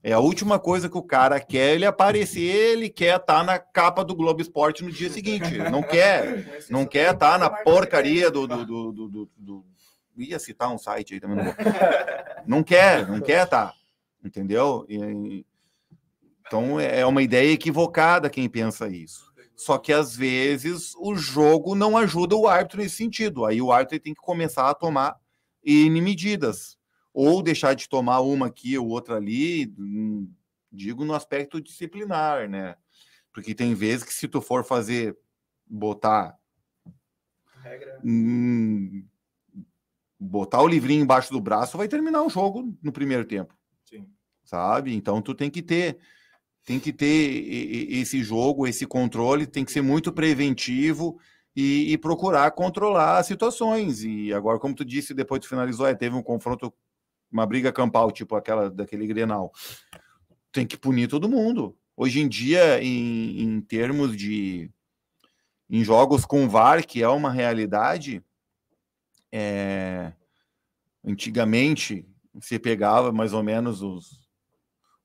é a última coisa que o cara quer, ele aparecer, ele quer estar tá na capa do Globo Esporte no dia seguinte. Não quer, não quer estar tá na porcaria do, do, do, do, do, Ia citar um site aí também. Não, não quer, não quer estar. Tá, entendeu? E, então é uma ideia equivocada quem pensa isso. Só que às vezes o jogo não ajuda o árbitro nesse sentido. Aí o árbitro tem que começar a tomar N medidas ou deixar de tomar uma aqui ou outra ali, digo no aspecto disciplinar, né? Porque tem vezes que se tu for fazer, botar... Hum, botar o livrinho embaixo do braço, vai terminar o jogo no primeiro tempo. Sim. Sabe? Então tu tem que ter tem que ter esse jogo, esse controle, tem que ser muito preventivo e, e, procurar controlar as situações. E agora, como tu disse, depois tu finalizou, é, teve um confronto uma briga campal, tipo aquela daquele Grenal. Tem que punir todo mundo. Hoje em dia, em, em termos de em jogos com VAR, que é uma realidade, é, antigamente se pegava mais ou menos os,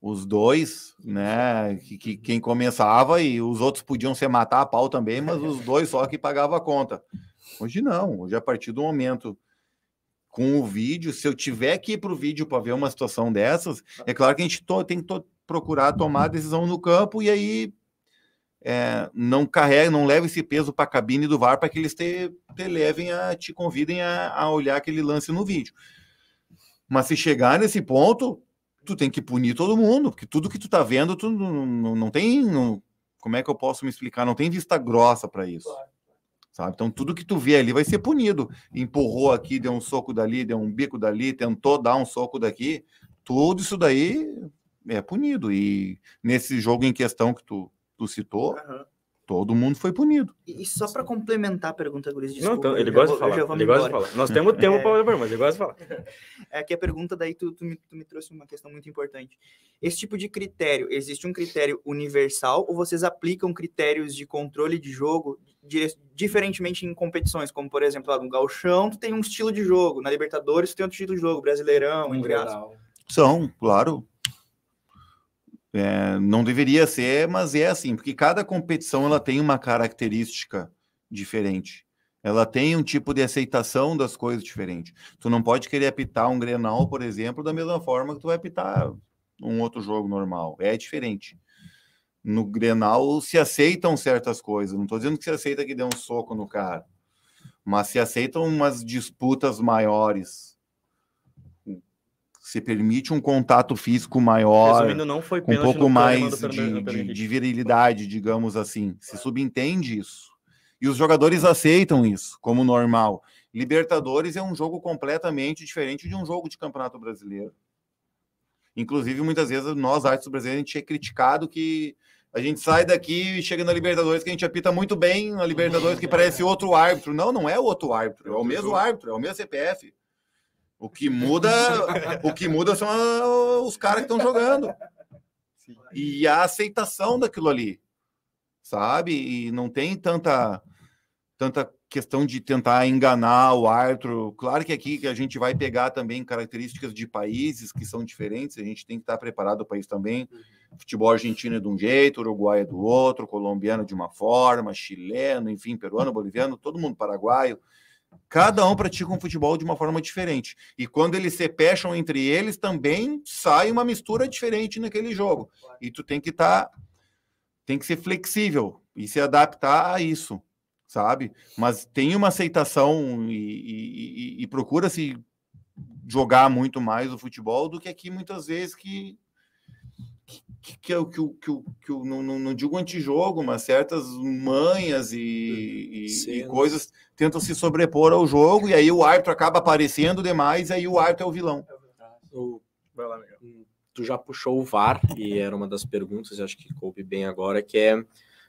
os dois, né? Que, que, quem começava e os outros podiam se matar a pau também, mas os dois só que pagava a conta. Hoje não, hoje a partir do momento com o vídeo, se eu tiver que ir para o vídeo para ver uma situação dessas, é claro que a gente to, tem que to, procurar tomar decisão no campo e aí é, não carrega, não leva esse peso para a cabine do VAR para que eles te, te, levem a te convidem a, a olhar aquele lance no vídeo. Mas se chegar nesse ponto, tu tem que punir todo mundo, porque tudo que tu tá vendo, tu não, não, não tem. Não, como é que eu posso me explicar? Não tem vista grossa para isso. Sabe? Então, tudo que tu vê ali vai ser punido. Empurrou aqui, deu um soco dali, deu um bico dali, tentou dar um soco daqui. Tudo isso daí é punido. E nesse jogo em questão que tu, tu citou, uhum. Todo mundo foi punido. E só para complementar a pergunta, Guris, desculpa. Não, então, ele gosta de falar. Ele gosta de falar. Nós temos [LAUGHS] tempo é... para mas ele gosta de falar. É que a pergunta daí tu, tu, me, tu me trouxe uma questão muito importante. Esse tipo de critério, existe um critério universal ou vocês aplicam critérios de controle de jogo diferentemente em competições, como por exemplo, lá no Galchão, tu tem um estilo de jogo, na Libertadores tu tem outro estilo de jogo, Brasileirão, entre aspas. São, claro. É, não deveria ser, mas é assim, porque cada competição ela tem uma característica diferente. Ela tem um tipo de aceitação das coisas diferente. Tu não pode querer apitar um Grenal, por exemplo, da mesma forma que tu vai apitar um outro jogo normal. É diferente. No Grenal se aceitam certas coisas. Não estou dizendo que se aceita que dê um soco no cara, mas se aceitam umas disputas maiores se permite um contato físico maior, Resumindo, não foi um pouco mais de, de, de, virilidade, digamos assim. Se subentende isso. E os jogadores aceitam isso como normal. Libertadores é um jogo completamente diferente de um jogo de Campeonato Brasileiro. Inclusive, muitas vezes, nós, artes brasileiros, a gente é criticado que a gente sai daqui e chega na Libertadores que a gente apita muito bem, na Libertadores que parece outro árbitro. Não, não é o outro árbitro, é o mesmo árbitro, é o mesmo CPF. O que muda, o que muda são os caras que estão jogando. E a aceitação daquilo ali, sabe? E não tem tanta tanta questão de tentar enganar o árbitro. Claro que aqui que a gente vai pegar também características de países que são diferentes, a gente tem que estar preparado o país também. Futebol argentino é de um jeito, uruguai é do outro, colombiano de uma forma, chileno, enfim, peruano, boliviano, todo mundo paraguaio. Cada um pratica um futebol de uma forma diferente. E quando eles se pecham entre eles, também sai uma mistura diferente naquele jogo. E tu tem que estar. Tá, tem que ser flexível e se adaptar a isso, sabe? Mas tem uma aceitação e, e, e procura-se jogar muito mais o futebol do que aqui muitas vezes que que, que, que, que, que não, não, não digo antijogo, mas certas manhas e, e, e, coisas tentam se sobrepor ao jogo, e aí o árbitro acaba aparecendo demais, e aí o árbitro é o vilão. O, hum, tu já puxou o VAR, e era uma das perguntas, acho que coube bem agora, que é,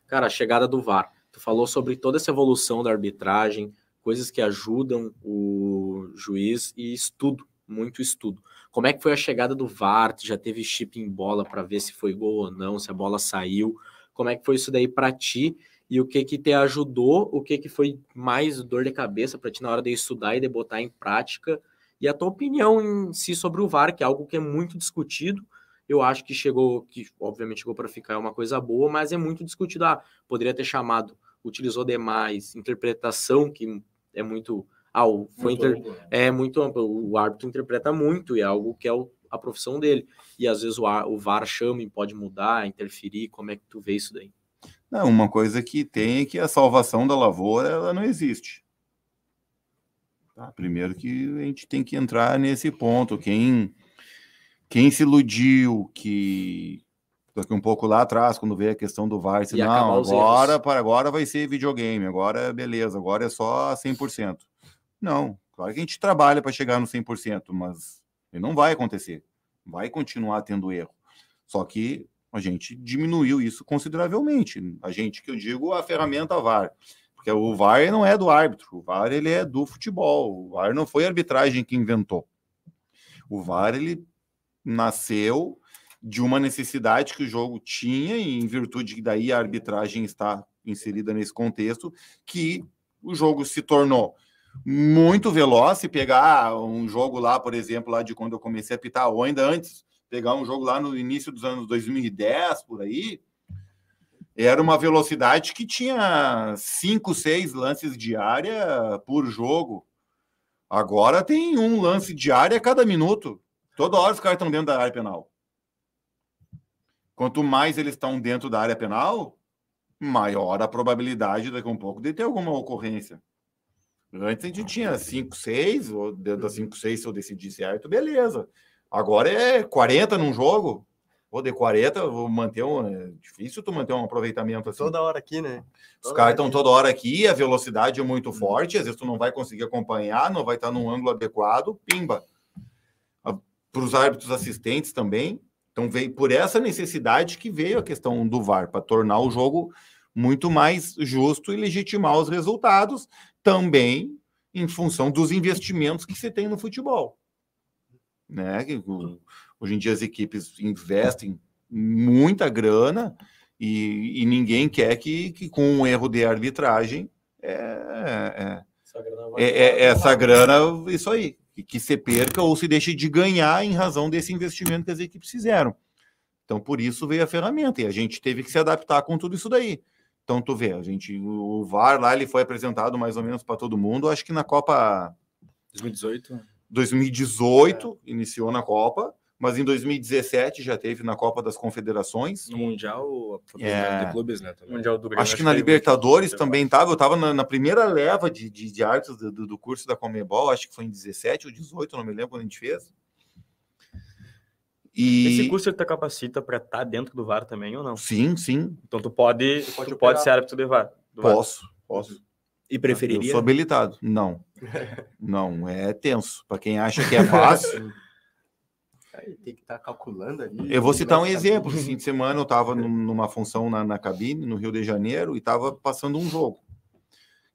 cara, a chegada do VAR. Tu falou sobre toda essa evolução da arbitragem, coisas que ajudam o juiz e estudo, muito estudo. Como é que foi a chegada do VAR? Já teve chip em bola para ver se foi gol ou não, se a bola saiu? Como é que foi isso daí para ti? E o que que te ajudou? O que que foi mais dor de cabeça para ti na hora de estudar e de botar em prática? E a tua opinião em si sobre o VAR, que é algo que é muito discutido. Eu acho que chegou, que obviamente chegou para ficar é uma coisa boa, mas é muito discutido. Ah, poderia ter chamado, utilizou demais, interpretação que é muito ah, o, foi muito inter... Né? é muito amplo. O árbitro interpreta muito e é algo que é o, a profissão dele. E às vezes o, ar, o VAR chama e pode mudar, interferir. Como é que tu vê isso daí? Não, uma coisa que tem é que a salvação da lavoura ela não existe. Tá? Primeiro que a gente tem que entrar nesse ponto. Quem, quem se iludiu que daqui um pouco lá atrás, quando veio a questão do VAR, disse, não, agora, para agora vai ser videogame, agora beleza, agora é só 100%. Não, claro que a gente trabalha para chegar no 100%, mas ele não vai acontecer. Vai continuar tendo erro. Só que a gente diminuiu isso consideravelmente. A gente, que eu digo, a ferramenta VAR. Porque o VAR não é do árbitro, o VAR ele é do futebol. O VAR não foi a arbitragem que inventou. O VAR ele nasceu de uma necessidade que o jogo tinha, e em virtude daí a arbitragem está inserida nesse contexto, que o jogo se tornou muito veloz. Se pegar um jogo lá, por exemplo, lá de quando eu comecei a pitar, ou ainda antes, pegar um jogo lá no início dos anos 2010, por aí, era uma velocidade que tinha cinco, seis lances de área por jogo. Agora tem um lance de área a cada minuto. Toda hora os caras estão dentro da área penal. Quanto mais eles estão dentro da área penal, maior a probabilidade daqui a um pouco de ter alguma ocorrência. Antes a gente tinha 5, 6, ou dentro das 5, 6, se eu decidir certo, beleza. Agora é 40 num jogo. Vou de 40, vou manter um. É difícil tu manter um aproveitamento assim. Toda hora aqui, né? Toda Os caras estão toda hora aqui, a velocidade é muito uhum. forte, às vezes tu não vai conseguir acompanhar, não vai estar num ângulo adequado, pimba. Para os árbitros assistentes também. Então veio por essa necessidade que veio a questão do VAR, para tornar o jogo muito mais justo e legitimar os resultados, também em função dos investimentos que se tem no futebol. Né? Hoje em dia as equipes investem muita grana e, e ninguém quer que, que, com um erro de arbitragem é, é, essa, grana, é, é, essa grana, isso aí, que se perca ou se deixe de ganhar em razão desse investimento que as equipes fizeram. Então, por isso veio a ferramenta, e a gente teve que se adaptar com tudo isso daí. Então, tu vê, a gente, o VAR lá, ele foi apresentado mais ou menos para todo mundo, acho que na Copa 2018. 2018, é. iniciou na Copa, mas em 2017 já teve na Copa das Confederações. No Mundial é... de Clubes, né? Mundial do Grêmio, acho, acho que na Libertadores também estava. Eu estava na, na, primeira leva de, de, de artes do, do, curso da Comebol, acho que foi em 17 ou 18, não me lembro quando a gente fez. E... Esse curso ele te capacita para estar tá dentro do VAR também ou não? Sim, sim. Então tu pode, tu pode, tu pode ser árbitro de VAR. Posso, VAR. posso. E preferiria? Eu sou habilitado. Não. [LAUGHS] não, é tenso. Para quem acha que é fácil. [LAUGHS] tem que estar tá calculando ali. Eu vou citar um exemplo. No fim de semana eu estava numa função na, na, cabine, no Rio de Janeiro, e estava passando um jogo.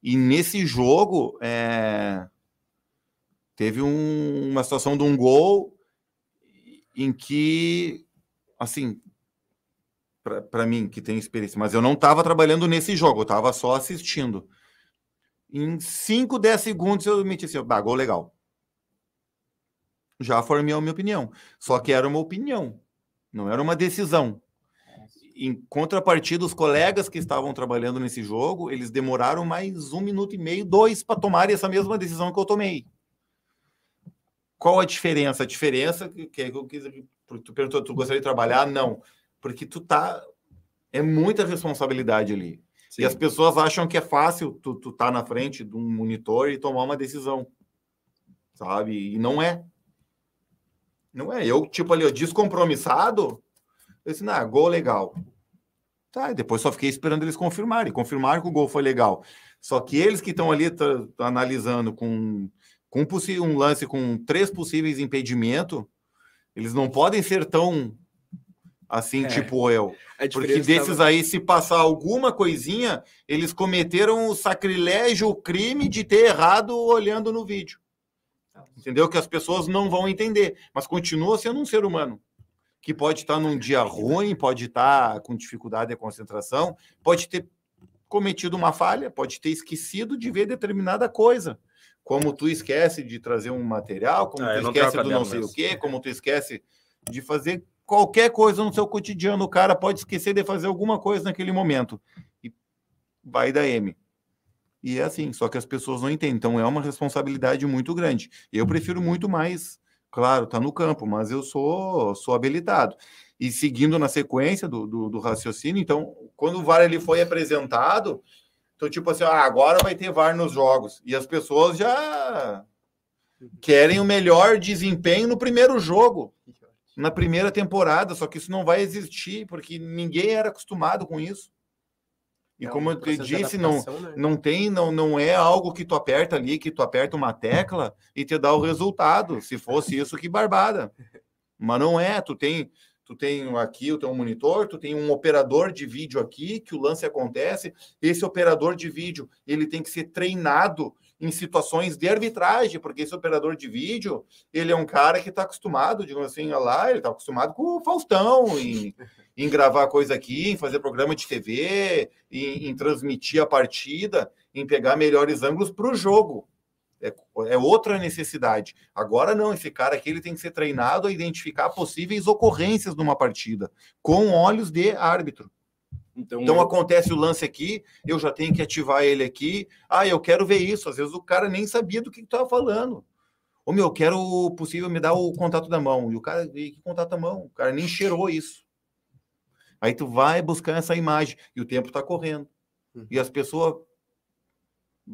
E nesse jogo é... teve um, uma situação de um gol em que, assim, para mim que tem experiência, mas eu não estava trabalhando nesse jogo, eu estava só assistindo. Em 5, 10 segundos eu me disse, bah, gol legal já formei a minha opinião. Só que era uma opinião, não era uma decisão. Em contrapartida, os colegas que estavam trabalhando nesse jogo, eles demoraram mais um minuto e meio, dois, para tomarem essa mesma decisão que eu tomei. Qual a diferença? A diferença que, que eu quis, tu perguntou, tu gostaria de trabalhar? Não, porque tu tá é muita responsabilidade ali. Sim. E as pessoas acham que é fácil tu, tu tá na frente de um monitor e tomar uma decisão, sabe? E não é. Não é? Eu, tipo ali, eu descompromissado, eu disse, não, gol legal. Tá, e depois só fiquei esperando eles confirmarem. Confirmaram que o gol foi legal. Só que eles que estão ali analisando com, com um lance com três possíveis impedimentos, eles não podem ser tão assim, é. tipo eu. Porque desses tava... aí, se passar alguma coisinha, eles cometeram o sacrilégio, o crime de ter errado olhando no vídeo entendeu? Que as pessoas não vão entender, mas continua sendo um ser humano que pode estar num dia ruim, pode estar com dificuldade de concentração, pode ter cometido uma falha, pode ter esquecido de ver determinada coisa. Como tu esquece de trazer um material, como ah, tu esquece do não sei mesmo. o quê, como tu esquece de fazer qualquer coisa no seu cotidiano, o cara pode esquecer de fazer alguma coisa naquele momento. E vai da M. E é assim, só que as pessoas não entendem. Então é uma responsabilidade muito grande. Eu prefiro muito mais, claro, tá no campo, mas eu sou, sou habilitado. E seguindo na sequência do, do, do raciocínio, então, quando o VAR ele foi apresentado, então, tipo assim, ah, agora vai ter VAR nos jogos. E as pessoas já querem o melhor desempenho no primeiro jogo, na primeira temporada, só que isso não vai existir, porque ninguém era acostumado com isso. E é como um eu te disse, não, né? não tem, não, não é algo que tu aperta ali, que tu aperta uma tecla e te dá o resultado. Se fosse isso, que barbada. Mas não é, tu tem, tu tem aqui o teu monitor, tu tem um operador de vídeo aqui, que o lance acontece. Esse operador de vídeo, ele tem que ser treinado em situações de arbitragem, porque esse operador de vídeo, ele é um cara que está acostumado, digamos assim, lá, ele está acostumado com o Faustão, em, [LAUGHS] em gravar coisa aqui, em fazer programa de TV, em, em transmitir a partida, em pegar melhores ângulos para o jogo. É, é, outra necessidade. Agora não, esse cara aqui ele tem que ser treinado a identificar possíveis ocorrências numa partida com olhos de árbitro. Então, então acontece o lance aqui, eu já tenho que ativar ele aqui. Ah, eu quero ver isso. Às vezes o cara nem sabia do que estava falando. Ô meu, eu quero possível me dar o contato da mão. E o cara, e que contato da mão? O cara nem cheirou isso. Aí tu vai buscar essa imagem e o tempo está correndo. Uhum. E as pessoas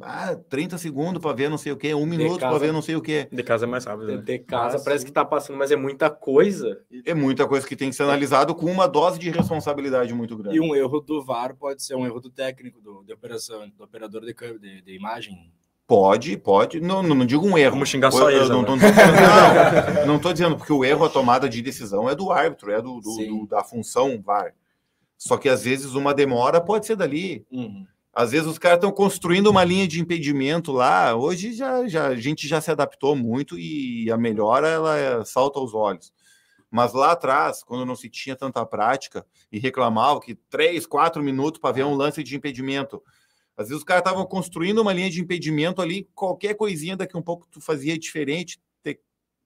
ah, 30 segundos para ver não sei o que, um minuto para ver não sei o que. De casa é mais rápido. Né? De casa ah, parece que está passando, mas é muita coisa. É muita coisa que tem que ser analisado com uma dose de responsabilidade muito grande. E um erro do VAR pode ser um erro do técnico, do, de operação, do operador de, de, de imagem. Pode, pode. Não, não, não, digo um erro. Vamos xingar só eles. Não, não, não, não estou dizendo, porque o erro, a tomada de decisão é do árbitro, é do, do, do da função VAR. Só que às vezes uma demora pode ser dali. Uhum. Às vezes os caras estão construindo uma linha de impedimento lá. Hoje já, já, a gente já se adaptou muito e a melhora ela é, salta aos olhos. Mas lá atrás, quando não se tinha tanta prática e reclamava que três, quatro minutos para ver um lance de impedimento. Às vezes os caras estavam construindo uma linha de impedimento ali, qualquer coisinha daqui um pouco tu fazia diferente, te,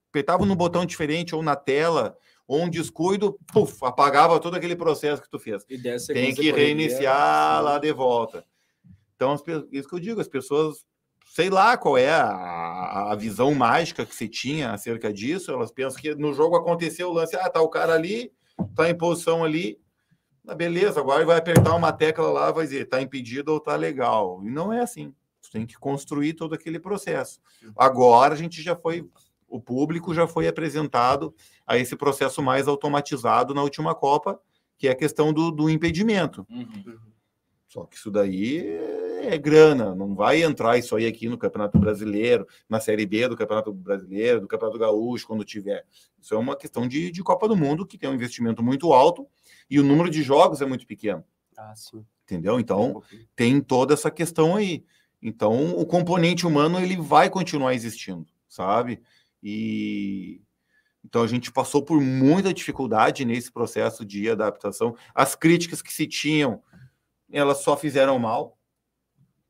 apertava no botão diferente ou na tela, ou um descuido, puf, apagava todo aquele processo que tu fez. Tem que reiniciar lá de volta. Então, isso que eu digo, as pessoas, sei lá qual é a, a visão mágica que se tinha acerca disso, elas pensam que no jogo aconteceu o lance, ah, tá o cara ali, tá em posição ali, ah, beleza, agora vai apertar uma tecla lá, vai dizer, tá impedido ou tá legal. E não é assim. Você tem que construir todo aquele processo. Agora a gente já foi, o público já foi apresentado a esse processo mais automatizado na última Copa, que é a questão do, do impedimento. Uhum. Só que isso daí é grana, não vai entrar isso aí aqui no Campeonato Brasileiro, na Série B do Campeonato Brasileiro, do Campeonato Gaúcho, quando tiver. Isso é uma questão de, de Copa do Mundo, que tem um investimento muito alto e o número de jogos é muito pequeno. Ah, sim. Entendeu? Então, tem toda essa questão aí. Então, o componente humano, ele vai continuar existindo, sabe? E... Então, a gente passou por muita dificuldade nesse processo de adaptação. As críticas que se tinham, elas só fizeram mal,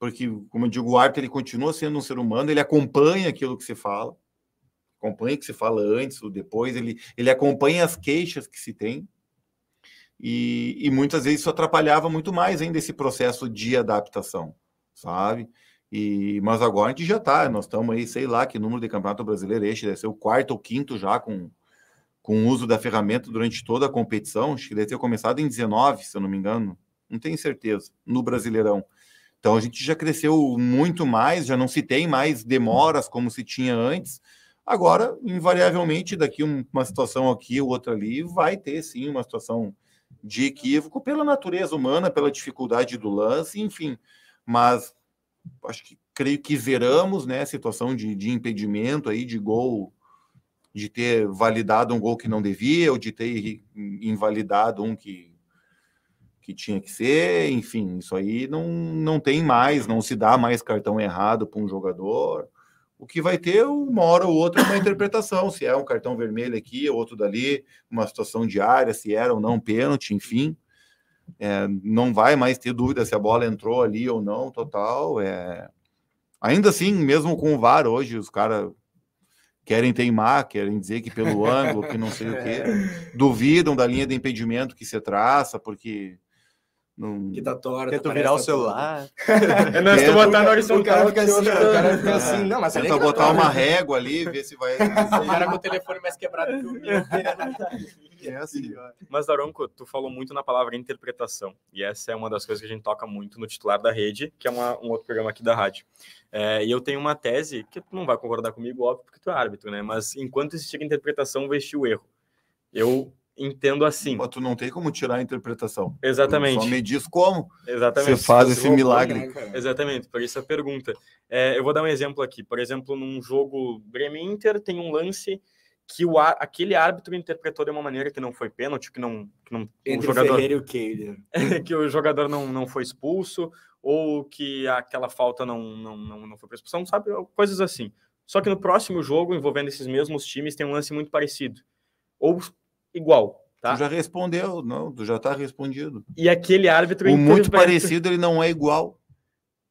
porque, como eu digo, o árbitro ele continua sendo um ser humano, ele acompanha aquilo que se fala, acompanha o que se fala antes ou depois, ele, ele acompanha as queixas que se tem, e, e muitas vezes isso atrapalhava muito mais ainda esse processo de adaptação, sabe? E, mas agora a gente já está, nós estamos aí, sei lá que número de campeonato brasileiro este deve ser o quarto ou quinto já com, com o uso da ferramenta durante toda a competição, acho que deve ter começado em 19, se eu não me engano, não tenho certeza, no Brasileirão. Então a gente já cresceu muito mais, já não se tem mais demoras como se tinha antes. Agora, invariavelmente, daqui uma situação aqui, outra ali, vai ter sim uma situação de equívoco pela natureza humana, pela dificuldade do lance, enfim. Mas acho que creio que zeramos né, a situação de, de impedimento aí, de gol, de ter validado um gol que não devia, ou de ter invalidado um que que tinha que ser, enfim, isso aí não, não tem mais, não se dá mais cartão errado para um jogador. O que vai ter, uma hora ou outra, é uma interpretação, se é um cartão vermelho aqui, outro dali, uma situação diária, se era ou não pênalti, enfim. É, não vai mais ter dúvida se a bola entrou ali ou não, total. É... Ainda assim, mesmo com o VAR hoje, os caras querem teimar, querem dizer que pelo ângulo, que não sei o quê, [LAUGHS] duvidam da linha de impedimento que se traça, porque não... Que tá torta. Tenta virar o tá celular. [LAUGHS] É, não, se tu botar no horizontal. O cara fica assim, o cara fica assim. Não, mas Tenta botar uma régua ali, ver se vai. [LAUGHS] o cara com o telefone mais quebrado que o meu. [LAUGHS] É assim, Mas, Daronco, tu falou muito na palavra interpretação. E essa é uma das coisas que a gente toca muito no titular da rede, que é uma, um outro programa aqui da rádio. É, e eu tenho uma tese, que tu não vai concordar comigo, óbvio, porque tu é árbitro, né? Mas enquanto existir interpretação, vai existir o erro. Eu entendo assim. Mas tu não tem como tirar a interpretação. Exatamente. Tu só me diz como Exatamente. você faz esse milagre. Né, Exatamente, por isso a pergunta. É, eu vou dar um exemplo aqui. Por exemplo, num jogo Bremen-Inter, tem um lance que o, aquele árbitro interpretou de uma maneira que não foi pênalti, que não... Que não Entre o jogador, e o Keiler. [LAUGHS] que o jogador não, não foi expulso, ou que aquela falta não, não, não, não foi para expulsão, sabe? Coisas assim. Só que no próximo jogo, envolvendo esses mesmos times, tem um lance muito parecido. Ou igual. Tá? Tu já respondeu, não, tu já está respondido. E aquele árbitro. O muito parecido, ele não é igual.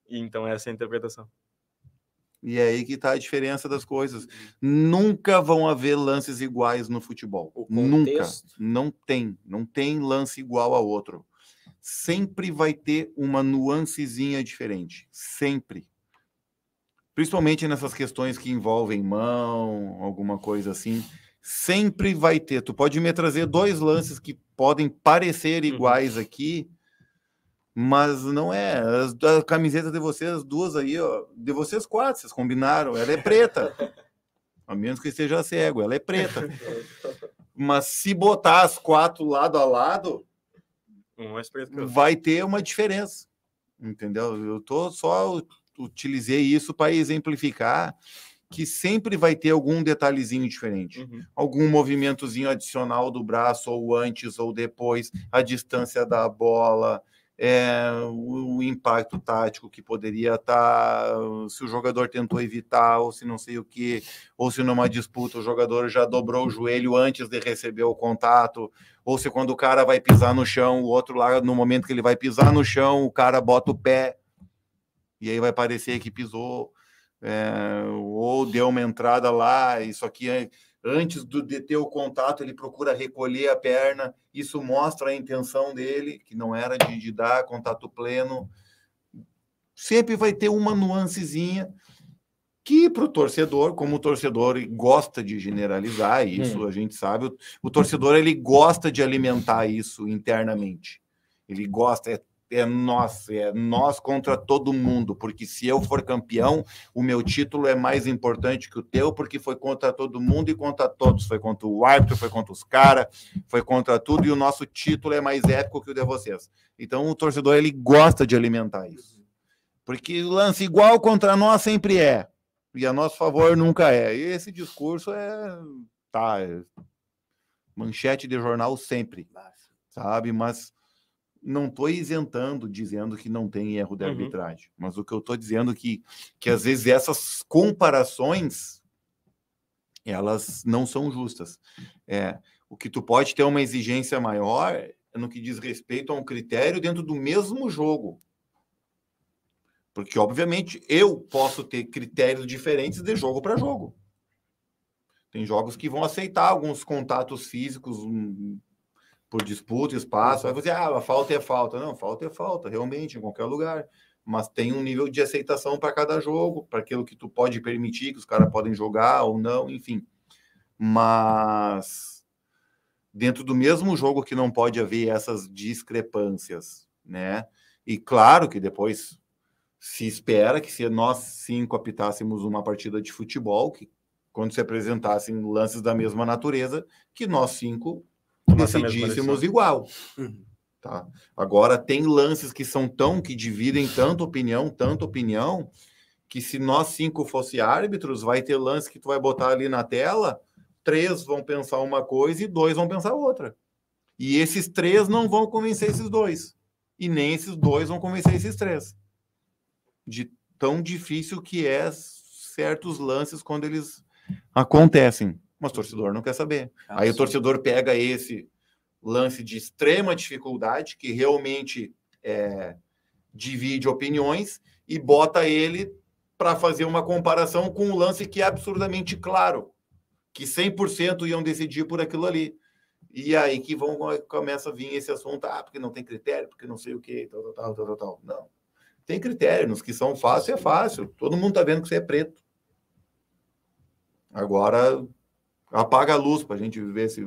Então, essa é a interpretação. E é aí que está a diferença das coisas. Nunca vão haver lances iguais no futebol. Nunca. Não tem. Não tem lance igual a outro. Sempre vai ter uma nuancezinha diferente. Sempre. Principalmente nessas questões que envolvem mão, alguma coisa assim. Sempre vai ter. Tu pode me trazer dois lances que podem parecer uhum. iguais aqui mas não é. As, a camiseta de vocês, duas aí, ó, de vocês quatro, vocês combinaram. Ela é preta. [LAUGHS] a menos que esteja cego, ela é preta. [LAUGHS] Mas se botar as quatro lado a lado, vai ter uma diferença. Entendeu? Eu tô só utilizei isso para exemplificar que sempre vai ter algum detalhezinho diferente, uhum. algum movimentozinho adicional do braço, ou antes ou depois, a distância da bola, é, o, o, impacto tático que poderia estar, tá, se o jogador tentou evitar, ou se não sei o que, ou se numa disputa o jogador já dobrou o joelho antes de receber o contato, ou se quando o cara vai pisar no chão, o outro lá, no momento que ele vai pisar no chão, o cara bota o pé, e aí vai parecer que pisou, é, ou deu uma entrada lá, isso aqui é antes do, de ter o contato, ele procura recolher a perna. Isso mostra a intenção dele, que não era de, de dar contato pleno. Sempre vai ter uma nuancezinha que para o torcedor, como o torcedor gosta de generalizar isso, hum. a gente sabe, o, o torcedor ele gosta de alimentar isso internamente. Ele gosta, é é nós, é nós contra todo mundo, porque se eu for campeão, o meu título é mais importante que o teu, porque foi contra todo mundo e contra todos. Foi contra o árbitro, foi contra os caras, foi contra tudo, e o nosso título é mais épico que o de vocês. Então o torcedor ele gosta de alimentar isso. Porque lance igual contra nós sempre é, e a nosso favor nunca é. E esse discurso é. Tá, é manchete de jornal sempre, sabe? Mas não estou isentando dizendo que não tem erro de uhum. arbitragem, mas o que eu estou dizendo é que, que às vezes essas comparações elas não são justas. É, o que tu pode ter uma exigência maior é no que diz respeito a um critério dentro do mesmo jogo. Porque, obviamente, eu posso ter critérios diferentes de jogo para jogo. Tem jogos que vão aceitar alguns contatos físicos por disputa, espaço, vai dizer, ah, falta é falta. Não, falta é falta, realmente, em qualquer lugar. Mas tem um nível de aceitação para cada jogo, para aquilo que tu pode permitir, que os caras podem jogar ou não, enfim. Mas dentro do mesmo jogo que não pode haver essas discrepâncias, né? E claro que depois se espera que se nós cinco apitássemos uma partida de futebol, que quando se apresentassem lances da mesma natureza, que nós cinco decidíssemos igual. Uhum. Tá? Agora, tem lances que são tão, que dividem tanta opinião, tanta opinião, que se nós cinco fosse árbitros, vai ter lance que tu vai botar ali na tela, três vão pensar uma coisa e dois vão pensar outra. E esses três não vão convencer esses dois. E nem esses dois vão convencer esses três. De tão difícil que é certos lances quando eles acontecem mas o torcedor não quer saber. Ah, Aí sim. o torcedor pega esse lance de extrema dificuldade, que realmente é, divide opiniões, e bota ele para fazer uma comparação com um lance que é absurdamente claro, que 100% iam decidir por aquilo ali. E aí que vão começa a vir esse assunto, ah, porque não tem critério, porque não sei o que, tal, tal, tal, tal, tal. Não. Tem critério, nos que são fáceis é fácil. Todo mundo tá vendo que você é preto. Agora, apaga a luz para a gente ver se,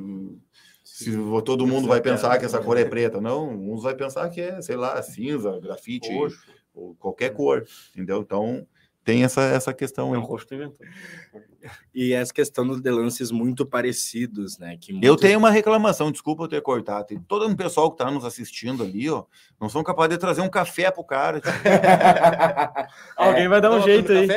se todo mundo vai pensar que essa cor é preta. Não, uns vai pensar que é, sei lá, cinza, grafite, Roxo. ou qualquer cor, entendeu? Então, tem essa, essa questão aí. E essa questão dos lances muito parecidos, né? Que muitos... Eu tenho uma reclamação, desculpa eu ter cortado. Tem todo o pessoal que está nos assistindo ali, ó, não são capazes de trazer um café pro cara. [LAUGHS] Alguém vai dar um jeito aí.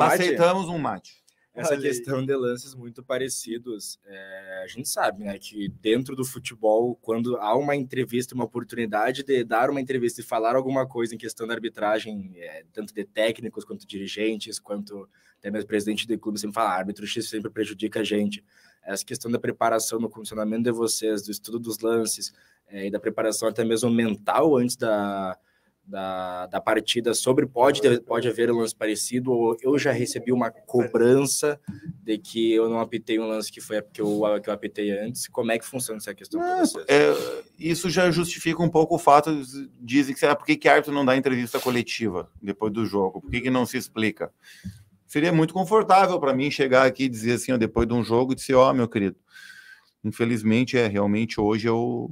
Aceitamos um mate essa questão de lances muito parecidos. É, a gente sabe, né, que dentro do futebol, quando há uma entrevista, uma oportunidade de dar uma entrevista e falar alguma coisa em questão da arbitragem, é, tanto de técnicos quanto dirigentes, quanto até mesmo presidente do clube sempre fala, ah, árbitro X sempre prejudica a gente. Essa questão da preparação no funcionamento de vocês, do estudo dos lances, é, e da preparação até mesmo mental antes da da, da partida sobre pode, pode haver um lance parecido, ou eu já recebi uma cobrança de que eu não apitei um lance que foi que eu, que eu apitei antes. Como é que funciona essa questão é, é, isso já justifica um pouco o fato, dizem que ah, por que, que árbitro não dá entrevista coletiva depois do jogo? Por que, que não se explica? Seria muito confortável para mim chegar aqui e dizer assim, ó, depois de um jogo, e dizer, ó, oh, meu querido, infelizmente é realmente hoje eu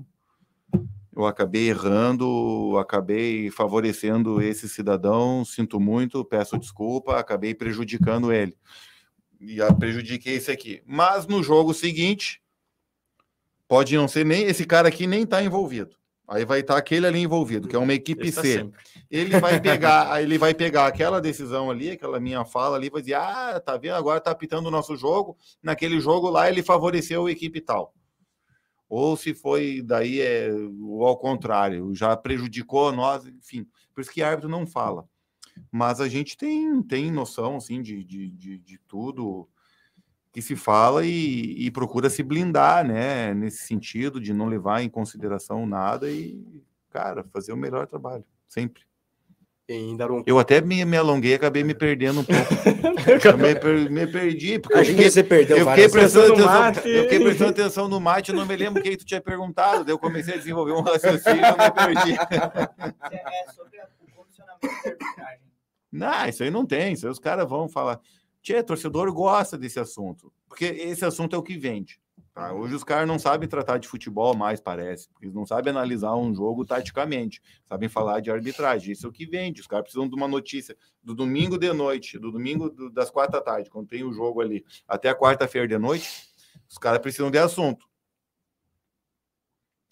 eu acabei errando, acabei favorecendo esse cidadão, sinto muito, peço desculpa, acabei prejudicando ele. E prejudiquei esse aqui. Mas no jogo seguinte, pode não ser nem esse cara aqui nem está envolvido. Aí vai estar tá aquele ali envolvido, que é uma equipe C. Ele vai pegar, [LAUGHS] ele vai pegar aquela decisão ali, aquela minha fala ali, vai dizer: "Ah, tá vendo? Agora tá apitando o nosso jogo. Naquele jogo lá ele favoreceu a equipe tal" ou se foi daí é, ao contrário, já prejudicou nós, enfim. Por isso que árbitro não fala. Mas a gente tem, tem noção assim, de, de, de, de tudo que se fala e, e, procura se blindar, né? Nesse sentido, de não levar em consideração nada e, cara, fazer o melhor trabalho, sempre um... Eu até me, me alonguei, acabei me perdendo um pouco. [LAUGHS] me, per, me, perdi, porque a gente se perdeu eu fiquei, prestando atenção, eu fiquei prestando atenção no mate, eu não me lembro o que tu tinha perguntado, daí eu comecei a desenvolver um raciocínio e me perdi. [LAUGHS] É sobre o condicionamento da arbitragem. Não, isso aí não tem, isso aí os caras vão falar. Tchê, torcedor gosta desse assunto, porque esse assunto é o que vende. Tá? Hoje os caras não sabem tratar de futebol mais, parece. Eles não sabem analisar um jogo taticamente. Sabem falar de arbitragem. Isso é o que vende. Os caras precisam de uma notícia do domingo de noite, do domingo do, das quatro da tarde, quando tem o jogo ali, até a quarta-feira de noite. Os caras precisam de assunto.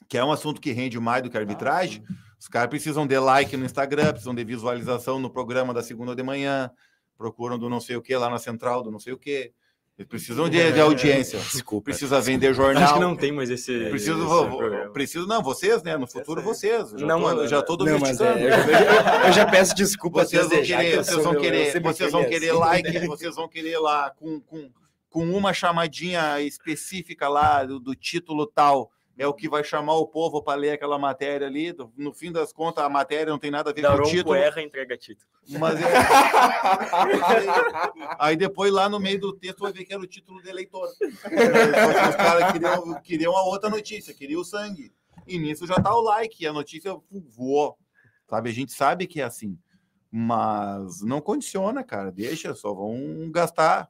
Que é um assunto que rende mais do que arbitragem. Os caras precisam de like no Instagram, precisam de visualização no programa da segunda de manhã, procuram do não sei o que lá na central, do não sei o que eles precisam de, de audiência. Desculpa. Precisa vender jornal. Acho que não tem mais esse. Preciso, esse preciso não, vocês, né? No futuro, vocês. Já não, tô, já tô domesticando. É, eu, já, eu, já, peço desculpa. Vocês vão querer, vocês vão querer, vocês vão querer like, vocês vão querer lá com, com, com uma chamadinha específica lá do, do título tal é o que vai chamar o povo para ler aquela matéria ali. No fim das contas, a matéria não tem nada a ver Daronco com o título. erra entrega título. Mas é... [LAUGHS] aí depois lá no meio do texto vai ver que era o título do eleitor. Os caras queriam, queriam a outra notícia, queriam o sangue. E nisso já tá o like, e a notícia voou. Sabe, a gente sabe que é assim. Mas não condiciona, cara. Deixa, só vão gastar.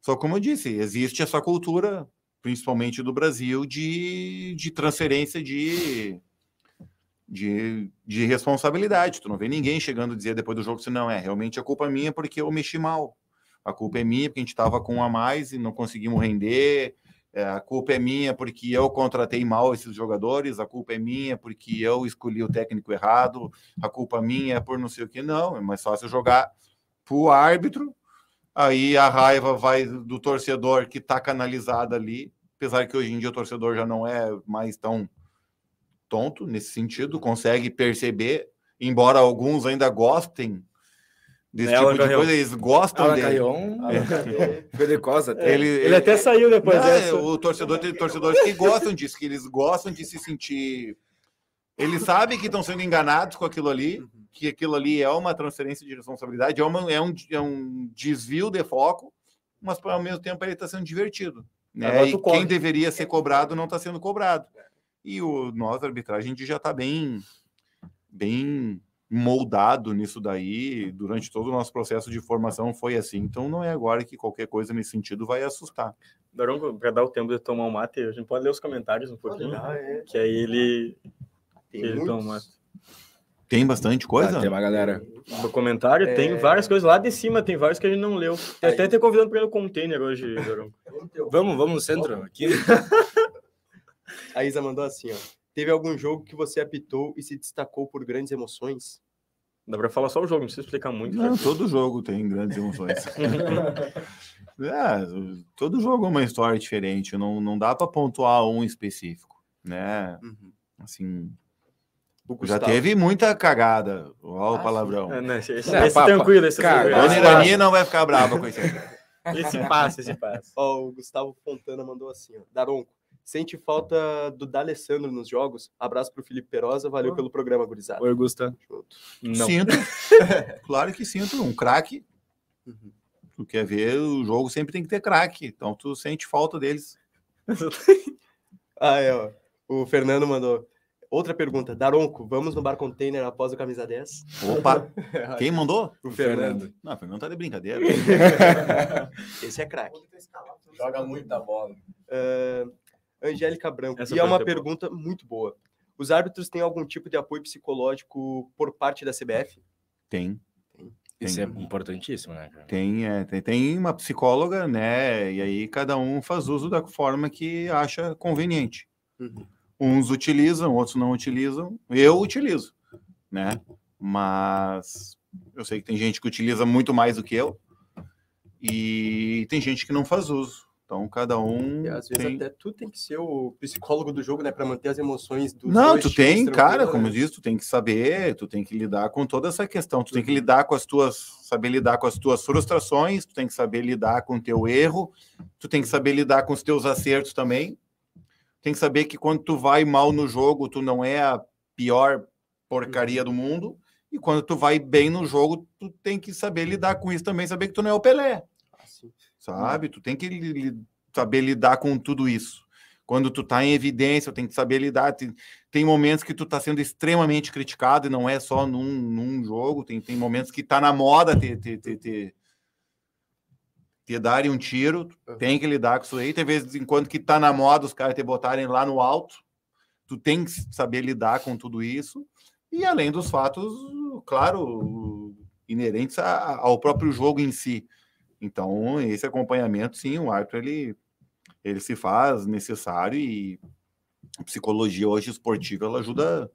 Só como eu disse, existe essa cultura principalmente do Brasil, de, de transferência de, de, de responsabilidade. Tu não vê ninguém chegando a dizer depois do jogo se não é, realmente a culpa é minha porque eu mexi mal. A culpa é minha porque a gente estava com um a mais e não conseguimos render. É, a culpa é minha porque eu contratei mal esses jogadores. A culpa é minha porque eu escolhi o técnico errado. A culpa minha é por não sei o que. Não, é mais fácil jogar para o árbitro aí a raiva vai do torcedor que está canalizada ali, apesar que hoje em dia o torcedor já não é mais tão tonto nesse sentido, consegue perceber, embora alguns ainda gostem desse é, tipo de coisa, eles gostam Alan dele. É. [LAUGHS] ele, ele, até saiu depois dessa. O torcedor tem torcedores que gostam disso, que eles gostam de se sentir. Eles sabem que estão sendo enganados com aquilo ali, uhum. Que aquilo ali é uma transferência de responsabilidade, é, uma, é, um, é um desvio de foco, mas ao mesmo tempo ele está sendo divertido. Né? E quem deveria ser cobrado não está sendo cobrado. E o nós, a arbitragem, a gente já está bem, bem moldado nisso daí. Durante todo o nosso processo de formação foi assim. Então não é agora que qualquer coisa nesse sentido vai assustar. Daronco, para dar o tempo de tomar um mate, a gente pode ler os comentários um pouquinho. Ah, é. Que aí ele, ele toma um mate. Tem bastante coisa? Ah, tem uma galera. No comentário é... tem várias coisas. Lá de cima tem vários que a gente não leu. Tem até ter convidando para ir no container hoje, vamos, vamos no centro aqui. [LAUGHS] a Isa mandou assim, ó. Teve algum jogo que você apitou e se destacou por grandes emoções? Dá para falar só o jogo, não precisa explicar muito. Não, todo jogo tem grandes emoções. [LAUGHS] é, todo jogo é uma história diferente. Não, não dá para pontuar um específico, né? Uhum. Assim, já teve muita cagada. Olha o ah, palavrão. É, né, esse, esse, é, esse tranquilo, esse cara, tranquilo. Dona Irani não vai ficar brava com isso Esse passa, [LAUGHS] esse passa. Ó, o Gustavo Fontana mandou assim, ó. Daronco, Sente falta do D'Alessandro nos jogos? Abraço pro Felipe Perosa, valeu oh. pelo programa, gurizada. Oi, Augusta. Não. Sinto. [LAUGHS] claro que sinto. Um craque. Uhum. Tu quer ver, o jogo sempre tem que ter craque. Então tu sente falta deles. [LAUGHS] ah, é, ó. O Fernando mandou. Outra pergunta, Daronco, vamos no bar container após o camisa 10? Opa! [LAUGHS] Quem mandou? O Fernando. Não, o Fernando tá de brincadeira. [LAUGHS] Esse é craque. Joga muita bola. Uh, Angélica Branco. Essa e é uma pergunta boa. muito boa. Os árbitros têm algum tipo de apoio psicológico por parte da CBF? Tem. Isso tem, é importantíssimo, né? Cara? Tem, é, tem, tem uma psicóloga, né? E aí cada um faz uso da forma que acha conveniente. Uhum. Uns utilizam, outros não utilizam. Eu utilizo, né? Mas eu sei que tem gente que utiliza muito mais do que eu. E tem gente que não faz uso. Então, cada um. E às vezes tem... até tu tem que ser o psicólogo do jogo, né? Para manter as emoções do. Não, tu tem, cara, como eu disse, tu tem que saber, tu tem que lidar com toda essa questão. Tu tem que uhum. lidar com as tuas. Saber lidar com as tuas frustrações, tu tem que saber lidar com o teu erro, tu tem que saber lidar com os teus acertos também tem que saber que quando tu vai mal no jogo, tu não é a pior porcaria do mundo. E quando tu vai bem no jogo, tu tem que saber lidar com isso também, saber que tu não é o Pelé. Assim. Sabe? Tu tem que li saber lidar com tudo isso. Quando tu tá em evidência, tem que saber lidar. Tem, tem momentos que tu tá sendo extremamente criticado e não é só num, num jogo. Tem, tem momentos que tá na moda ter, ter, ter, ter te darem um tiro, tem que lidar com isso aí. Tem vezes em quando que tá na moda os caras te botarem lá no alto, tu tem que saber lidar com tudo isso. E além dos fatos, claro, inerentes ao próprio jogo em si. Então, esse acompanhamento, sim, o árbitro ele, ele se faz necessário e a psicologia hoje esportiva ela ajuda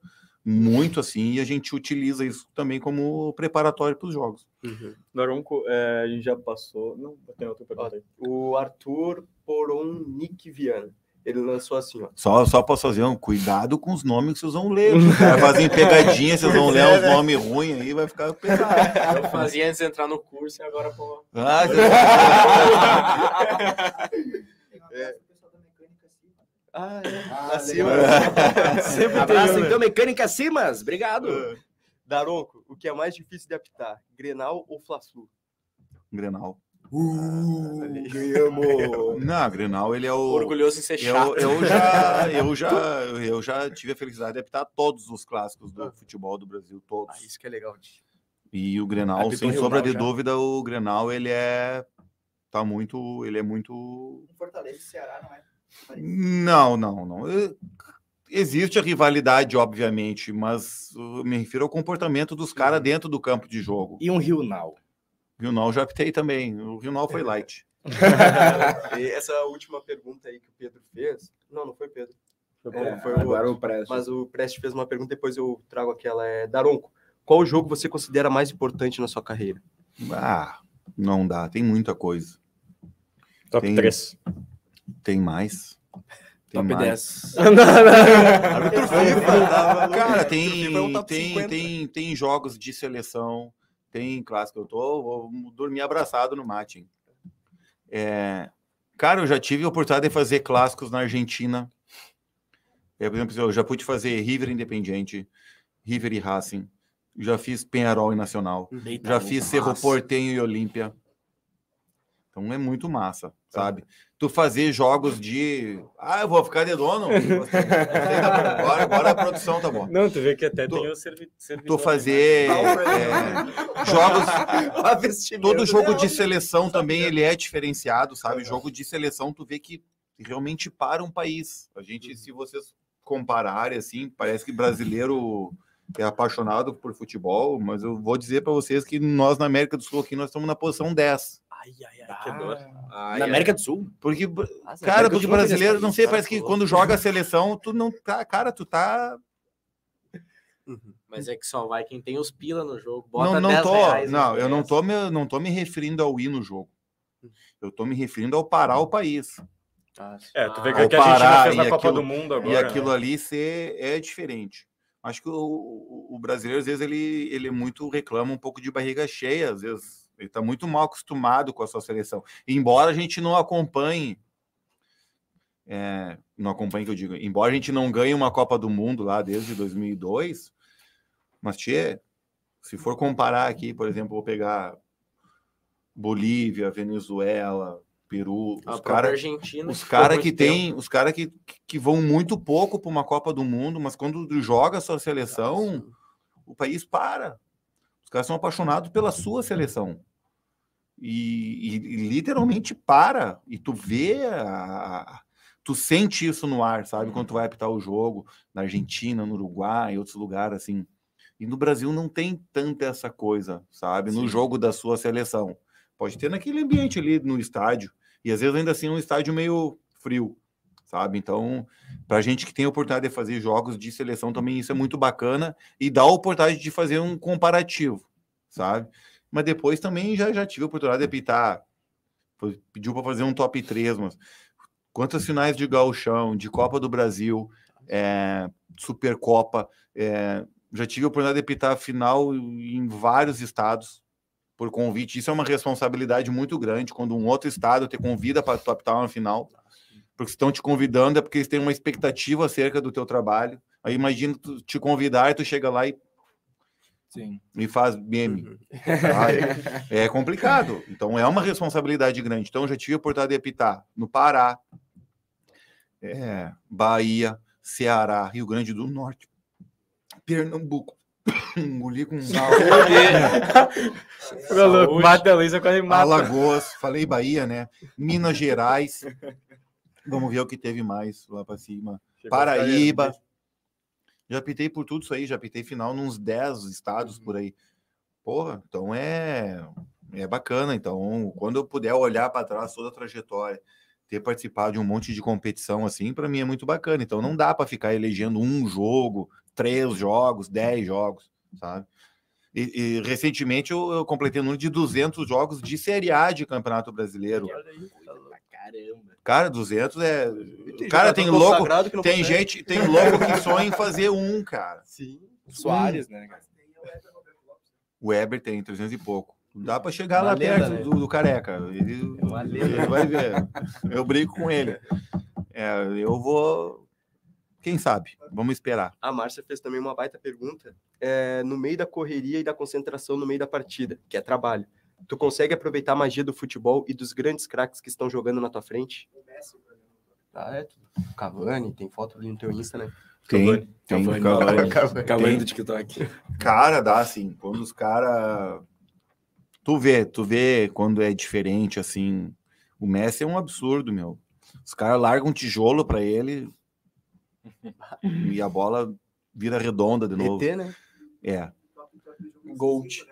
muito assim, e a gente utiliza isso também como preparatório para os jogos. Uhum. Daronco, é, a gente já passou. Não, tem outra pergunta aí. O Arthur Poron Nick Viana. Ele lançou assim, ó. Só, só posso fazer um cuidado com os nomes que vocês vão ler. Vai fazer pegadinha, vocês vão ler uns né? nomes ruins aí, vai ficar pesado. Eu fazia antes de entrar no curso e agora, pô. Ah, [LAUGHS] é. Ah, é. Ah, [LAUGHS] Sempre Abraço, tem, então, Mecânica Simas. Obrigado. Uh, Daronco, o que é mais difícil de apitar? Grenal ou Fla-Flu? Grenal. Uh, ganhamos! [LAUGHS] Não, Grenal, ele é o. Orgulhoso em ser chato. Eu, eu, já, [LAUGHS] eu, já, eu já tive a felicidade de apitar todos os clássicos do futebol do Brasil, todos. Ah, isso que é legal. E o Grenal, Apitou sem sombra de já. dúvida, o Grenal, ele é. Tá muito. Ele é muito. Fortaleza Ceará, não é? Não, não, não. Existe a rivalidade, obviamente, mas eu me refiro ao comportamento dos caras uhum. dentro do campo de jogo. E um Rio Now? Rio Now já optei também. O Rio Now foi é. light. [LAUGHS] essa última pergunta aí que o Pedro fez. Não, não foi Pedro. É, foi agora o, o Preste. Mas o Preste fez uma pergunta, depois eu trago aquela. É, Daronco, qual jogo você considera mais importante na sua carreira? Ah, não dá, tem muita coisa. Top tem... 3. Tem mais. Tem Top mais. 10. [LAUGHS] Cara, tem, tem, tem, tem jogos de seleção, tem clássico. Eu tô, vou dormir abraçado no mate. É, cara, eu já tive a oportunidade de fazer clássicos na Argentina. É, por exemplo, eu já pude fazer River Independiente, River e Racing. Já fiz Penharol e Nacional. Eita, já fiz Cerro Portenho e Olímpia. Então é muito massa, sabe? Tu fazer jogos de. Ah, eu vou ficar de dono. [LAUGHS] agora, agora a produção tá bom. Não, tu vê que até tu, tem o servi servidor. Tu fazer é, [LAUGHS] jogos. todo jogo de seleção também ele é diferenciado, sabe? Jogo de seleção, tu vê que realmente para um país. A gente, se vocês compararem, assim, parece que brasileiro é apaixonado por futebol, mas eu vou dizer para vocês que nós na América do Sul aqui nós estamos na posição 10. Ai, ai, ai, que dor. Ai, Na América do Sul? Porque, Nossa, cara, porque brasileiro, não sei, parece que quando joga a seleção, tu não tá, cara, tu tá. Uhum. Mas é que só vai quem tem os pila no jogo. Bota não, não tô, reais, não, eu não tô, me, não tô me referindo ao ir no jogo. Eu tô me referindo ao parar o país. Ah, é, tu vê que, ah, que a Argentina fez na Copa aquilo, do Mundo agora. E aquilo né? ali ser, é diferente. Acho que o, o brasileiro, às vezes, ele, ele é muito reclama um pouco de barriga cheia, às vezes ele está muito mal acostumado com a sua seleção. Embora a gente não acompanhe é, não acompanha que eu digo, embora a gente não ganhe uma Copa do Mundo lá desde 2002, mas tchê, se for comparar aqui, por exemplo, vou pegar Bolívia, Venezuela, Peru, os caras Argentina. os cara que tempo. tem, os cara que, que vão muito pouco para uma Copa do Mundo, mas quando joga a sua seleção, o país para. Os caras são apaixonados pela sua seleção. E, e- e literalmente para. E tu vê, a- tu sente isso no ar, sabe? Quando tu vai apitar o jogo na Argentina, no Uruguai, em outros lugares assim. E no Brasil não tem tanta essa coisa, sabe? No jogo da sua seleção. Pode ter naquele ambiente ali no estádio. E às vezes ainda assim é um estádio meio frio, sabe? Então, para a gente que tem a oportunidade de fazer jogos de seleção também isso é muito bacana e dá a oportunidade de fazer um comparativo, sabe? Mas depois também já, já tive a oportunidade de apitar. Pediu para fazer um top 3, mas quantas finais de gauchão, de Copa do Brasil, é, Supercopa, é, já tive a oportunidade de apitar final em vários estados por convite. Isso é uma responsabilidade muito grande quando um outro estado te convida para tu uma final, porque estão te convidando é porque eles têm uma expectativa acerca do teu trabalho. Aí imagina tu te convidar e tu chega lá e, Sim. e faz meme. [LAUGHS] sabe? [LAUGHS] É complicado. Então é uma responsabilidade grande. Então eu já tive a oportunidade de apitar no Pará, é, Bahia, Ceará, Rio Grande do Norte, Pernambuco. [COUGHS] Engoli com [LAUGHS] mata Luísa ele mata. Alagoas, falei Bahia, né? Minas Gerais. Vamos ver o que teve mais lá para cima. Chegou Paraíba. Já pitei por tudo isso aí, já pitei final nos 10 estados Uhum. por aí. Porra, então é é bacana. Então, quando eu puder olhar para trás toda a trajetória, ter participado de um monte de competição assim, para mim é muito bacana. Então, não dá para ficar elegendo um jogo, três jogos, dez jogos, sabe? E, e, recentemente eu, eu completei o número de 200 jogos de Série A de Campeonato Brasileiro. Caramba. Cara, 200 é. Tem Cara, tem louco, tem consegue. gente, tem louco que sonha em fazer um, cara. [LAUGHS] Sim. Soares, né? cara? O Weber tem 300 e pouco. Dá pra chegar Uma lá lenda, perto né? do, do careca. Ele, É ele vai ver. Eu brigo com ele. É, eu vou. Quem sabe? Vamos esperar. A Márcia fez também uma baita pergunta. É, no meio da correria e da concentração no meio da partida, que é trabalho, tu consegue aproveitar a magia do futebol e dos grandes craques que estão jogando na tua frente? Ah, é. Cavani, tem foto ali no teu Insta, né? Tem, Cavani. tem, Cavani. Cavani. Cavani. Do TikTok. Cara, dá assim. Quando os caras. Tu vê, tu vê quando é diferente, assim. O Messi é um absurdo, meu. Os caras largam um tijolo pra ele [LAUGHS] e a bola vira redonda de novo. ET, né? É. Gold.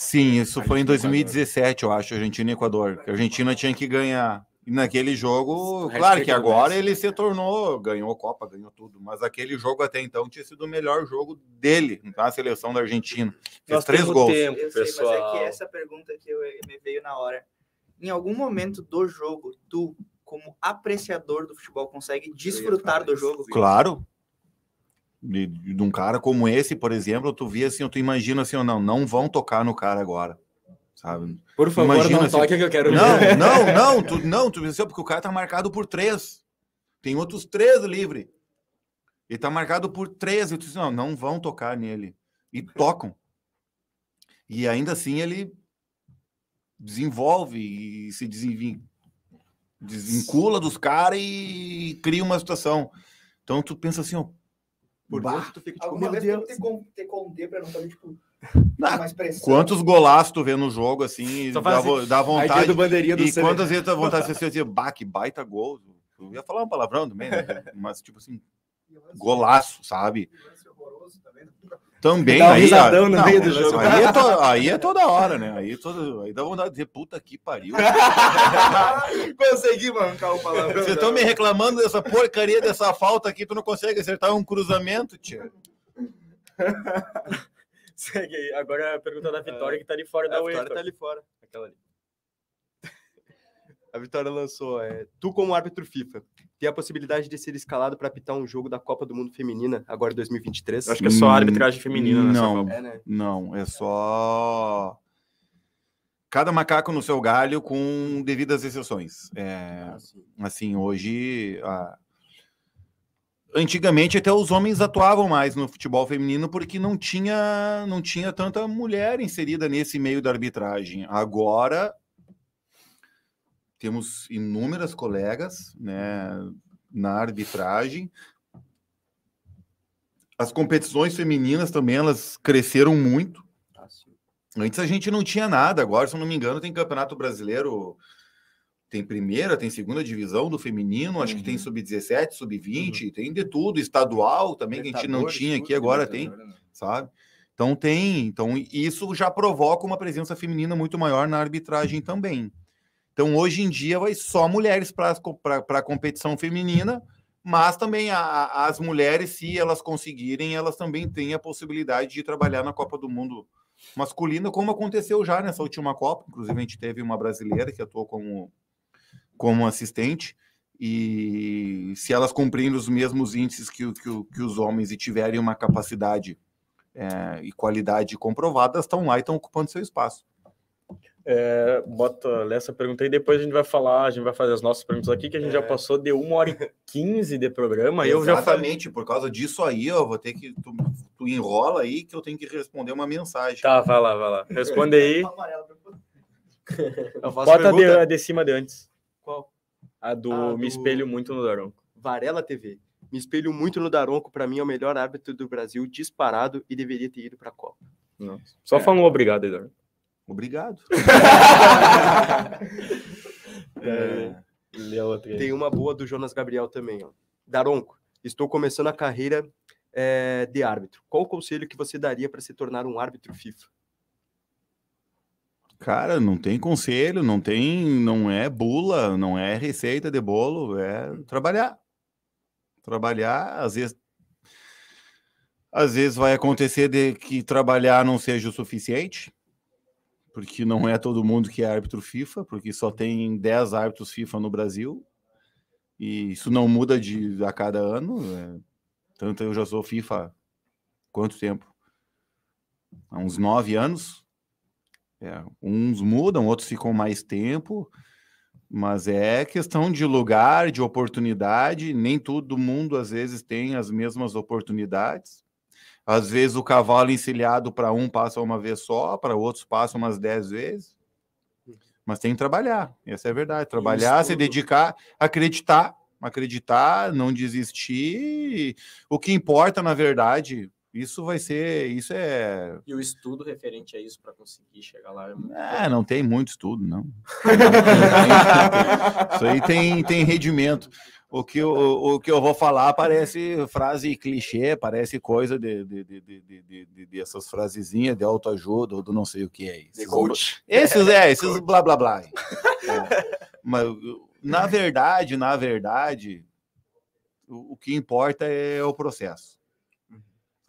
Sim, isso foi em 2017, eu acho, Argentina e Equador. Que a Argentina tinha que ganhar. E naquele jogo, claro que agora ele se tornou, ganhou a Copa, ganhou tudo. Mas aquele jogo até então tinha sido o melhor jogo dele, na seleção da Argentina. Fez Nós três gols. tempo, Eu sei, pessoal. mas é que essa pergunta que eu, me veio na hora. Em algum momento do jogo, tu, como apreciador do futebol, consegue desfrutar do jogo? Claro. De, de um cara como esse, por exemplo, tu via assim, tu imagina assim, ou não, não vão tocar no cara agora, sabe? Por favor, Imagina não assim- toque que eu quero Não, ver. não, [LAUGHS] não, tu, não, tu pensou porque o cara tá marcado por três. Tem outros três livre. Ele tá marcado por três. E tu diz, não, não vão tocar nele. E tocam. E ainda assim ele desenvolve e se desenvin... desvincula dos caras e cria uma situação. Então tu pensa assim, ó. Por bah, dentro tu fica tipo, meu Deus. tem que ter conter pra não também, tipo, ah, mais pressão. quantos golaços tu vê no jogo assim, dá, dá vontade do bandeirinha do E Cê- quantas vezes dá vontade de você dizer, bah, que baita gol. Eu ia falar um palavrão também, né? Mas, tipo assim, golaço, sabe? Também, Dá um aí, risadão no não, meio do jogo. Aí é, to- aí é toda hora, né? Aí, toda, aí dá vontade de dizer, puta que pariu. [LAUGHS] Consegui arrancar o palavrão. Vocês estão me reclamando dessa porcaria dessa falta aqui, tu não consegue acertar um cruzamento, tia. [LAUGHS] Segue aí. Agora a pergunta da Vitória, que tá ali fora A da Vitória UEFA. tá ali fora. Aquela ali. A Vitória lançou, é, tu como árbitro FIFA, tem a possibilidade de ser escalado para apitar um jogo da Copa do Mundo Feminina, agora 2023? Eu acho que é só Hum, arbitragem feminina nessa não. Copa. É, né? Não, é só. cada macaco no seu galho com devidas exceções. É, assim, hoje, a... antigamente até os homens atuavam mais no futebol feminino porque não tinha, não tinha tanta mulher inserida nesse meio da arbitragem. Agora temos inúmeras colegas, né, na arbitragem. As competições femininas também elas cresceram muito. Antes a gente não tinha nada, agora, se eu não me engano, tem campeonato brasileiro, tem primeira, tem segunda divisão do feminino, uhum. acho que tem uhum. sub-17, sub-20, uhum. tem de tudo, estadual também, que a gente não tinha aqui, agora tem, né? sabe? Então tem, então isso já provoca uma presença feminina muito maior na arbitragem também. Então hoje em dia vai só mulheres para a competição feminina, mas também a, as mulheres, se elas conseguirem, elas também têm a possibilidade de trabalhar na Copa do Mundo masculina, como aconteceu já nessa última Copa. Inclusive, a gente teve uma brasileira que atuou como, como assistente. E se elas cumprindo os mesmos índices que, que, que os homens e tiverem uma capacidade é, e qualidade comprovadas, estão lá e estão ocupando seu espaço. É, bota essa pergunta aí, depois a gente vai falar, a gente vai fazer as nossas perguntas aqui, que a gente é. já passou de uma hora e quinze de programa. Exatamente, eu já falei... por causa disso aí, eu vou ter que. Tu, tu, enrola aí que eu tenho que responder uma mensagem. Tá, vai lá, vai lá. Responde aí. [LAUGHS] Bota a de, a de cima de antes. Qual? A do, ah, Me Espelho Muito no Daronco. Varela TV. Me espelho muito no Daronco, para mim é o melhor árbitro do Brasil, disparado e deveria ter ido para a Copa. Nossa. Só é. falando obrigado, Eduardo. Obrigado. [LAUGHS] é, Tem uma boa do Jonas Gabriel também. Ó. Daronco, estou começando a carreira é, de árbitro. Qual o conselho que você daria para se tornar um árbitro FIFA? Cara, não tem conselho, não tem, não é bula, não é receita de bolo, é trabalhar. Trabalhar, às vezes às vezes vai acontecer de que trabalhar não seja o suficiente porque não é todo mundo que é árbitro FIFA, porque só tem 10 árbitros FIFA no Brasil, e isso não muda de a cada ano. É, tanto eu já sou FIFA quanto tempo? Há uns nove anos. É, uns mudam, outros ficam mais tempo, mas é questão de lugar, de oportunidade. Nem todo mundo às vezes tem as mesmas oportunidades. Às vezes o cavalo encilhado para um passa uma vez só, para outros passa umas dez vezes. Mas tem que trabalhar, essa é a verdade. Trabalhar, se dedicar, acreditar, acreditar, não desistir. O que importa, na verdade, isso vai ser, isso é. E o estudo referente a isso para conseguir chegar lá é, é não tem muito estudo, não. [LAUGHS] isso aí tem, tem rendimento o que, o, o que eu vou falar parece frase clichê, parece coisa de, de, de, de, de, de essas frasezinhas de autoajuda ou do não sei o que é isso. coach. Esses, é, [LAUGHS] esses blá blá blá. É. Mas, na verdade, na verdade, o, o que importa é o processo,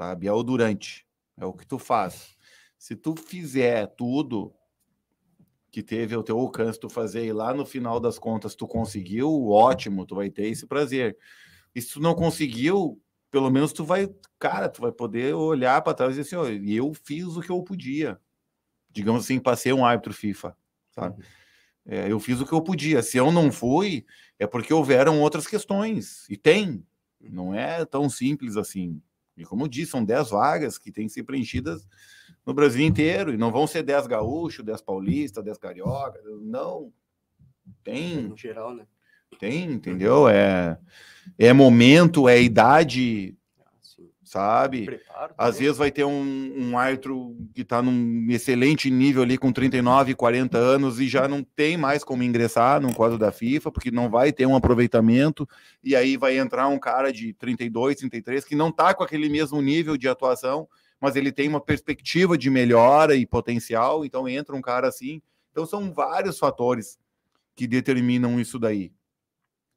sabe? É o durante, é o que tu faz. Se tu fizer tudo que teve ao teu alcance tu fazer e lá no final das contas tu conseguiu, ótimo, tu vai ter esse prazer. E se tu não conseguiu, pelo menos tu vai, cara, tu vai poder olhar para trás e dizer assim, eu fiz o que eu podia. Digamos assim, passei um árbitro FIFA, sabe? É, eu fiz o que eu podia. Se eu não fui, é porque houveram outras questões. E tem. Não é tão simples assim. E como eu disse, são 10 vagas que têm que ser preenchidas no Brasil inteiro, e não vão ser 10 gaúchos, 10 paulistas, 10 carioca, não. Tem. No geral, né? Tem, entendeu? É, é momento, é idade, sabe? Preparo, Às vezes vai ter um, um árbitro que está num excelente nível ali com 39, 40 anos e já não tem mais como ingressar no quadro da FIFA, porque não vai ter um aproveitamento, e aí vai entrar um cara de 32, 33 que não está com aquele mesmo nível de atuação mas ele tem uma perspectiva de melhora e potencial, então entra um cara assim. Então são vários fatores que determinam isso daí,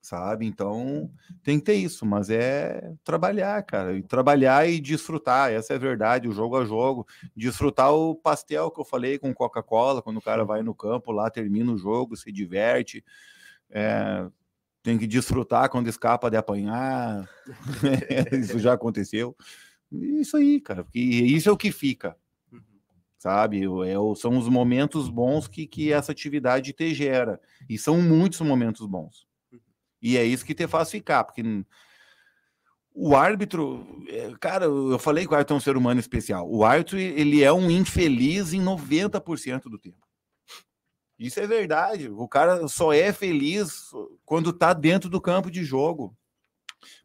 sabe? Então tem que ter isso, mas é trabalhar, cara, e trabalhar e desfrutar, essa é a verdade, o jogo a jogo, desfrutar o pastel que eu falei com Coca-Cola, quando o cara vai no campo lá, termina o jogo, se diverte, é, tem que desfrutar quando escapa de apanhar, [LAUGHS] isso já aconteceu. Isso aí, cara, porque isso é o que fica. Uhum. sabe? É, são os momentos bons que, que essa atividade te gera. E são muitos momentos bons. E é isso que te faz ficar, porque o árbitro, é, cara, eu falei que o árbitro é um ser humano especial. O árbitro, ele é um infeliz em 90% do tempo. Isso é verdade. O cara só é feliz quando tá dentro do campo de jogo.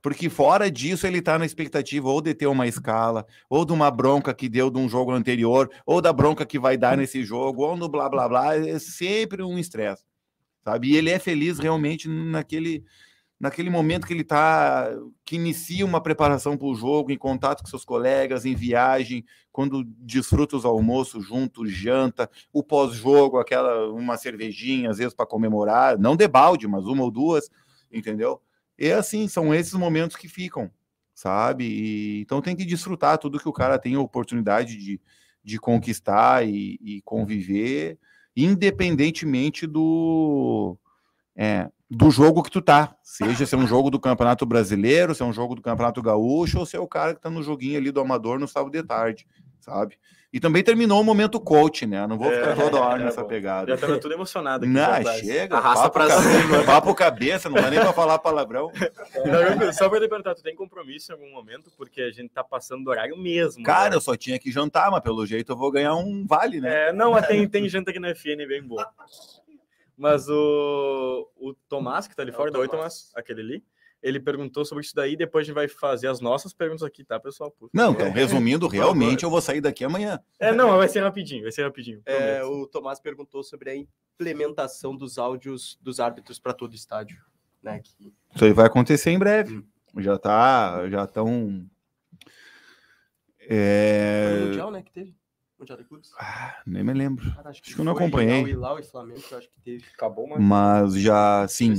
Porque fora disso, ele está na expectativa ou de ter uma escala, ou de uma bronca que deu de um jogo anterior, ou da bronca que vai dar nesse jogo, ou no blá blá blá. É sempre um estresse, sabe? E ele é feliz realmente naquele, naquele momento que ele está, que inicia uma preparação para o jogo, em contato com seus colegas, em viagem, quando desfruta os almoços junto, janta, o pós-jogo, aquela, uma cervejinha, às vezes para comemorar, não de balde, mas uma ou duas, entendeu? E assim, são esses momentos que ficam, sabe? E, então tem que desfrutar tudo que o cara tem a oportunidade de, de conquistar e, e conviver, independentemente do, é, do jogo que tu tá. Seja se é um jogo do Campeonato Brasileiro, se é um jogo do Campeonato Gaúcho, ou se é o cara que tá no joguinho ali do Amador no sábado de tarde, sabe? E também terminou o momento coach, né? Não vou ficar é, toda hora é, nessa pegada. Já tava tudo emocionado aqui. Não, chega. Arrasta pra cima. [LAUGHS] Papo cabeça, não dá nem pra falar palavrão. só pra te perguntar, tu tem compromisso em algum momento? Porque a gente tá passando do horário mesmo. Cara, né? eu só tinha que jantar, mas pelo jeito eu vou ganhar um vale, né? É, não, mas tem, tem janta aqui na FN bem boa. Mas o, o Tomás, que tá ali é fora, da Oi, Tomás, aquele ali, ele perguntou sobre isso daí, depois a gente vai fazer as nossas perguntas aqui, tá, pessoal? Não, então, resumindo, realmente eu vou sair daqui amanhã. É, não, vai ser rapidinho, vai ser rapidinho. É, o Tomás perguntou sobre a implementação dos áudios dos árbitros para todo o estádio, né? Que... Isso aí vai acontecer em breve. Hum. Já tá, já estão... É... o Mundial, né, que teve? Mundial de Clubes? Ah, nem me lembro. Cara, acho que, acho que eu não acompanhei. Ilau e Flamengo, eu acho que teve. Acabou, mas... Mas já, sim.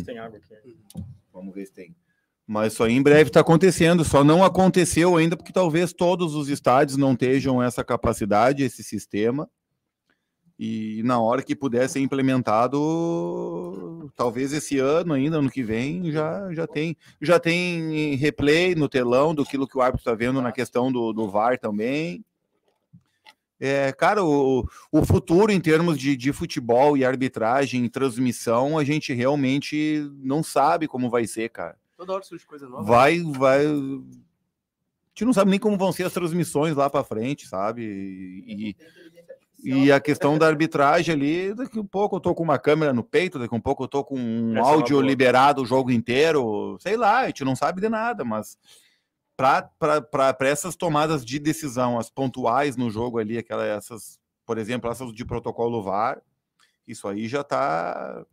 Vamos ver se tem. Mas isso aí em breve está acontecendo, só não aconteceu ainda porque talvez todos os estádios não tenham essa capacidade, esse sistema. E na hora que puder ser implementado, talvez esse ano ainda, ano que vem, já, já tem já tem replay no telão do que o árbitro está vendo na questão do, do VAR também. É, cara, o, o futuro em termos de, de futebol e arbitragem, transmissão, a gente realmente não sabe como vai ser, cara. Toda hora surge coisa nova. Vai, vai. A gente não sabe nem como vão ser as transmissões lá para frente, sabe? E, e a questão da arbitragem ali, daqui a pouco eu tô com uma câmera no peito, daqui a pouco eu tô com um Essa é áudio é liberado o jogo inteiro, sei lá, a gente não sabe de nada, mas para essas tomadas de decisão, as pontuais no jogo ali, aquelas, essas, por exemplo, essas de protocolo VAR, isso aí já está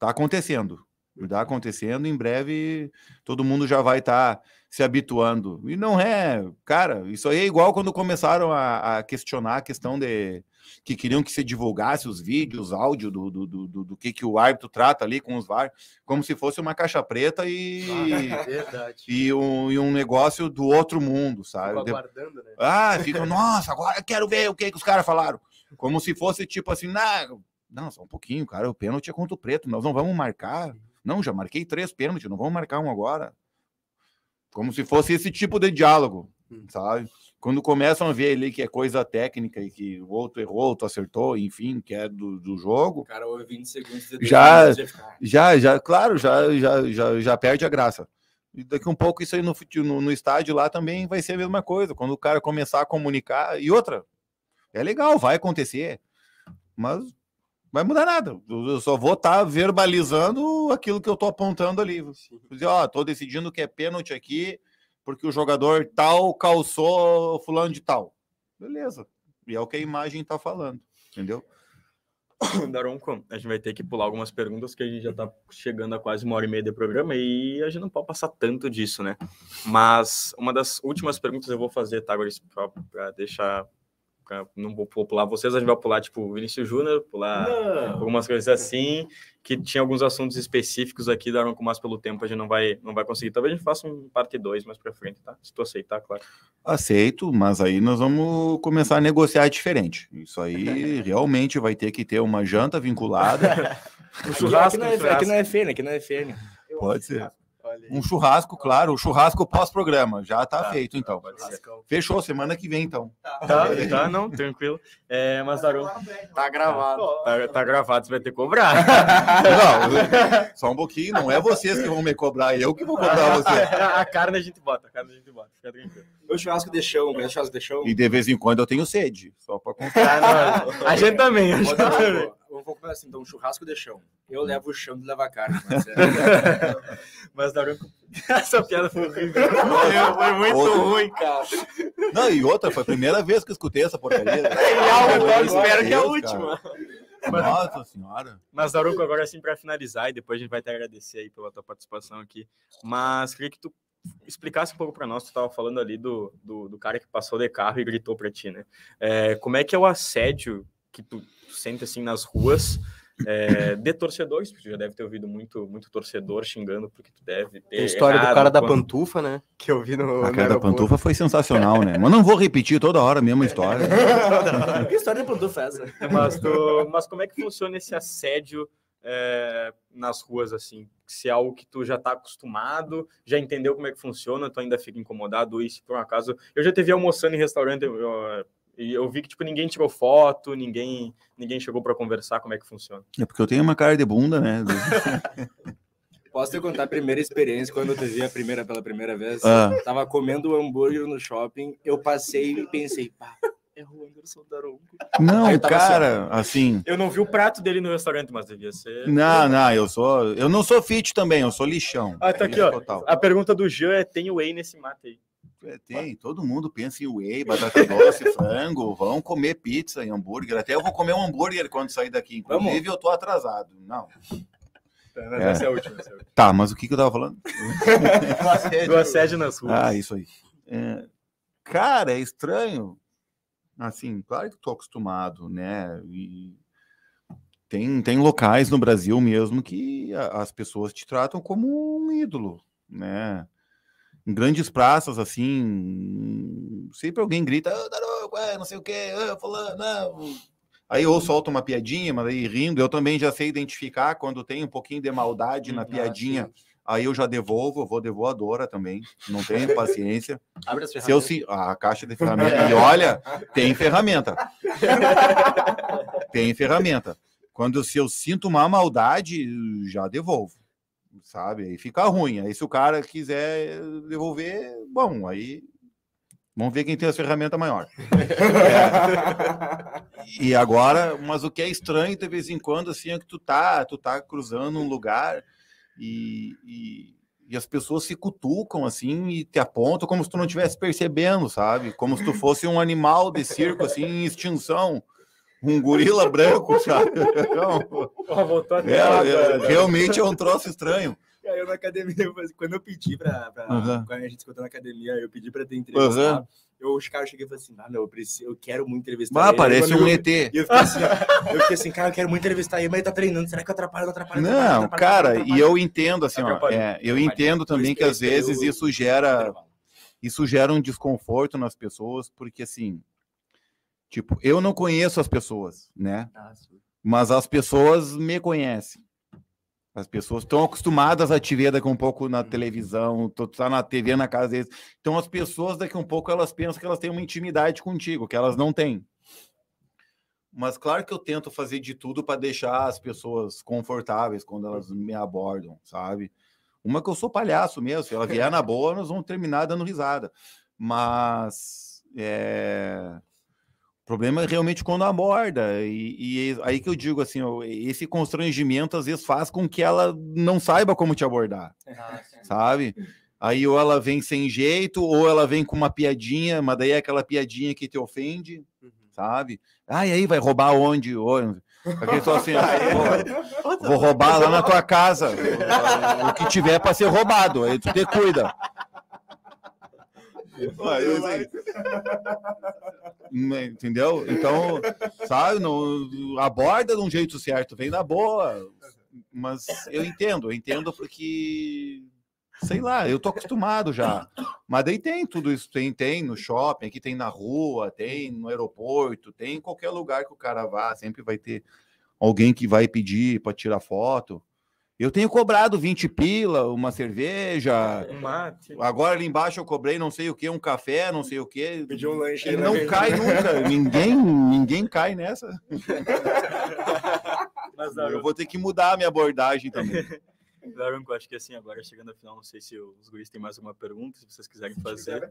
tá acontecendo está acontecendo, em breve todo mundo já vai estar tá se habituando. E não é, cara, isso aí é igual quando começaram a, a, questionar a questão de que queriam que se divulgasse os vídeos, áudio do, do, do, do, do que, que o árbitro trata ali com os VAR, como se fosse uma caixa preta e, [LAUGHS] ah, e, um, e um negócio do outro mundo, sabe? Aguardando, né? Ah, fica, nossa, agora eu quero ver o que, que os caras falaram. Como se fosse tipo assim, não, não, só um pouquinho, cara, o pênalti é contra o preto, nós não vamos marcar. Não, já marquei três pênaltis, não vamos marcar um agora. Como se fosse esse tipo de diálogo, hum. sabe? Quando começam a ver ali que é coisa técnica e que o outro errou, o outro acertou, enfim, que é do, do jogo. O cara ouve 20 segundos já, já, já, claro, já, já, já, já perde a graça. E daqui um pouco isso aí no, no, no estádio lá também vai ser a mesma coisa. Quando o cara começar a comunicar. E outra, é legal, vai acontecer. Mas vai mudar nada. Eu só vou estar tá verbalizando aquilo que eu estou apontando ali. Dizer, ó, tô decidindo que é pênalti aqui porque o jogador tal calçou fulano de tal. Beleza. E é o que a imagem está falando, entendeu? [COUGHS] Daronco, a gente vai ter que pular algumas perguntas que a gente já está chegando a quase uma hora e meia de programa e a gente não pode passar tanto disso, né? Mas uma das últimas perguntas eu vou fazer, tá, para deixar não vou pular vocês, a gente vai pular, tipo, Vinícius Júnior, pular não. algumas coisas assim, que tinha alguns assuntos específicos aqui, daram com mais pelo tempo, a gente não vai, não vai conseguir. Talvez a gente faça um parte 2 mais para frente, tá? Se tu aceitar, claro. Aceito, mas aí nós vamos começar a negociar diferente. Isso aí [LAUGHS] realmente vai ter que ter uma janta vinculada. [LAUGHS] o churrasco, aqui não é, aqui não é FN, aqui não é FN. Pode ser. Um churrasco, claro, o churrasco pós-programa. Já tá, tá feito, então. Tá, Fechou, semana que vem, então. Tá, tá, tá não, tranquilo. É, mas, Daru, tá gravado. Tá, tá, gravado, você vai ter que cobrar. [LAUGHS] Não, só um pouquinho, não é vocês que vão me cobrar, eu que vou cobrar você. [LAUGHS] A carne a gente bota, a carne a gente bota, fica tranquilo. O churrasco de chão, o churrasco de chão. E de vez em quando eu tenho sede, só pra [LAUGHS] contar. Ah, a gente também, a gente também vou começar assim, então, um churrasco de chão. Eu levo o chão de levar carne. [LAUGHS] Mas, é... [LAUGHS] mas [LAUGHS] essa piada foi horrível. Foi muito outra... ruim, cara. Não, e outra, foi a primeira vez que eu escutei essa porcaria. E espero que é a última. Nossa senhora. Mas, Daruco, agora sim, para finalizar, e depois a gente vai te agradecer aí pela tua participação aqui. Mas queria que tu explicasse um pouco para nós, tu estava falando ali do, do, do, cara que passou de carro e gritou para ti, né? É, como é que é o assédio que tu, sente assim nas ruas é, de torcedores, porque tu já deve ter ouvido muito, muito torcedor xingando, porque tu deve ter. A história do cara da pantufa, né? Que eu vi no. A cara da pantufa foi sensacional, né? Mas não vou repetir toda hora a mesma história. [LAUGHS] que história da pantufa é essa? Mas, tu, mas como é que funciona esse assédio é, nas ruas, assim? Se é algo que tu já tá acostumado, já entendeu como é que funciona, tu ainda fica incomodado, e se por um acaso. Eu já te vi almoçando em restaurante. Eu, e eu vi que tipo ninguém tirou foto, ninguém ninguém chegou para conversar como é que funciona. É porque eu tenho uma cara de bunda, né? [LAUGHS] Posso te contar a primeira experiência quando eu te vi a primeira pela primeira vez? Ah. Tava comendo hambúrguer no shopping, eu passei e pensei, pá, é o Anderson Daronco. Não, cara, assim, assim, Eu não vi o prato dele no restaurante, mas devia ser. Não, não, eu sou. Eu não sou fit também, eu sou lixão. Ah, tá aqui, ó. Total. A pergunta do Jean é: tem whey nesse mate aí? É, tem, todo mundo pensa em whey, batata doce, [LAUGHS] frango, vão comer pizza e hambúrguer. Até eu vou comer um hambúrguer quando sair daqui. Inclusive, Vamos. eu tô atrasado. Não. É. Essa é a última. Essa é a última. Tá, mas o que, que eu tava falando? [LAUGHS] do, assédio. do assédio nas ruas. Ah, isso aí. É, cara, é estranho. Assim, claro que tô acostumado, né? E tem, tem locais no Brasil mesmo que as pessoas te tratam como um ídolo, né? Em grandes praças, assim, sempre alguém grita, oh, não sei o que, oh, fulano, não. Aí eu solto uma piadinha, mas aí rindo, eu também já sei identificar quando tem um pouquinho de maldade na hum, ah, piadinha. Aí eu já devolvo, vou de voadora também, não tenho [LAUGHS] paciência. Abre as ferramentas. Se eu se... A caixa de ferramenta. E olha, tem ferramenta. [LAUGHS] tem ferramenta. Quando se eu sinto uma maldade, já devolvo sabe? Aí fica ruim. Aí se o cara quiser devolver, bom, aí vamos ver quem tem as ferramentas maior. é. E agora, mas o que é estranho de vez em quando assim é que tu tá, tu tá cruzando um lugar e, e, e as pessoas se cutucam assim e te apontam como se tu não estivesse percebendo, sabe? Como se tu fosse um animal de circo assim em extinção um gorila branco, sabe? Não, voltou é, é, realmente é um troço estranho. Aí eu na academia, quando eu pedi pra, pra uhum. quando a gente escutou na academia, eu pedi pra ter entrevista. Uhum. Eu, os caras cheguei e falei assim, ah, meu, eu, preciso, eu quero muito entrevistar ah, ele. parece um ET. E eu fiquei, assim, eu fiquei assim, cara, eu quero muito entrevistar ele, mas ele tá treinando, será que eu atrapalho, não atrapalho? Não, atrapalho, atrapalho, cara, atrapalho, e eu entendo, assim, ó, é, eu entendo também que às vezes isso gera, isso gera um desconforto nas pessoas, porque assim, Tipo, eu não conheço as pessoas, né? Ah, Mas as pessoas me conhecem. As pessoas estão acostumadas a te ver daqui um pouco na uhum. televisão, tu tá na TV na casa deles. Então as pessoas daqui um pouco elas pensam que elas têm uma intimidade contigo, que elas não têm. Mas claro que eu tento fazer de tudo para deixar as pessoas confortáveis quando elas uhum. me abordam, sabe? Uma que eu sou palhaço mesmo, se ela vier na boa, nós vamos terminar dando risada. Mas é o problema é realmente quando aborda. E, e aí que eu digo assim, esse constrangimento às vezes faz com que ela não saiba como te abordar. Ah, sabe? Aí ou ela vem sem jeito, ou ela vem com uma piadinha, mas daí é aquela piadinha que te ofende, uhum. sabe? Ah, e aí vai roubar onde? onde? Aquele só assim, [LAUGHS] vou roubar lá na tua casa. O que tiver para ser roubado, aí tu te cuida. Né, entendeu? Então, sabe, não, aborda de um jeito certo, vem na boa. Mas eu entendo, eu entendo porque, sei lá, eu tô acostumado já. Mas daí tem tudo isso, tem, tem no shopping, aqui tem na rua, tem no aeroporto, tem em qualquer lugar que o cara vá, sempre vai ter alguém que vai pedir para tirar foto. Eu tenho cobrado 20 pila, uma cerveja. Um mate. Agora ali embaixo eu cobrei não sei o que, um café, não sei o que. Pediu um lanche. Ele né? não cai nunca. ninguém, ninguém cai nessa. [LAUGHS] Mas, Eu vou ter que mudar a minha abordagem também. [LAUGHS] [LAUGHS] Daronco, acho que assim, agora chegando ao final, não sei se os guris têm mais alguma pergunta, se vocês quiserem fazer. É,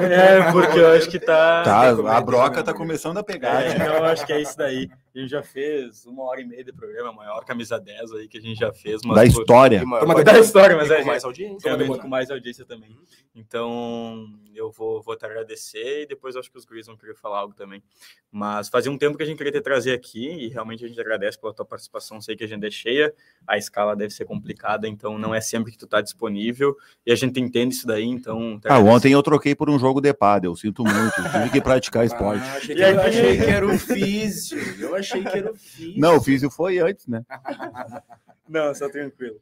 [LAUGHS] É, porque eu acho que tá. Tá, a broca tá começando a pegar. É, então eu acho que é isso daí. A gente já fez uma hora e meia de programa, a maior camisa 10 aí que a gente já fez. Mas Da história. Uma da história, mas é com mais audiência. com mais audiência também. Então, eu vou, vou te agradecer e depois eu acho que os guris vão querer falar algo também. Mas fazia um tempo que a gente queria te trazer aqui e realmente a gente agradece pela tua participação. Sei que a gente é cheia, a escala deve ser complicada, então não é sempre que tu tá disponível e a gente entende isso daí, então... te Ah, ontem eu troquei por um jogo de pádel, sinto muito. Tive que praticar [LAUGHS] esporte. Ah, achei que, eu achei que era o físio. Eu achei que era o físio. Não, o físio foi antes, né? [LAUGHS] Não, só tranquilo.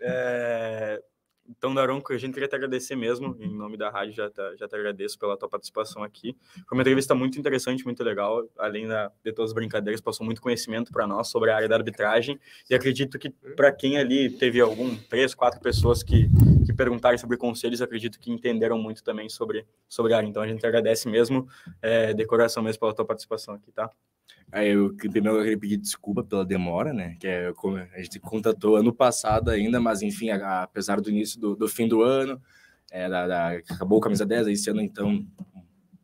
É, Então, Daronco, a gente queria te agradecer mesmo, em nome da rádio, já te, já te agradeço pela tua participação aqui. Foi uma entrevista muito interessante, muito legal, além da, de todas as brincadeiras, passou muito conhecimento para nós sobre a área da arbitragem, e acredito que para quem ali teve algum, três, quatro pessoas que, que perguntaram sobre conselhos, acredito que entenderam muito também sobre, sobre a área. Então, a gente agradece mesmo, é, de coração mesmo, pela tua participação aqui, tá? Aí eu primeiro eu queria pedir desculpa pela demora, né? Que é a gente contatou ano passado ainda, mas enfim, a- apesar do início do, do fim do ano, é, da, da- acabou o camisa 10 aí esse ano, então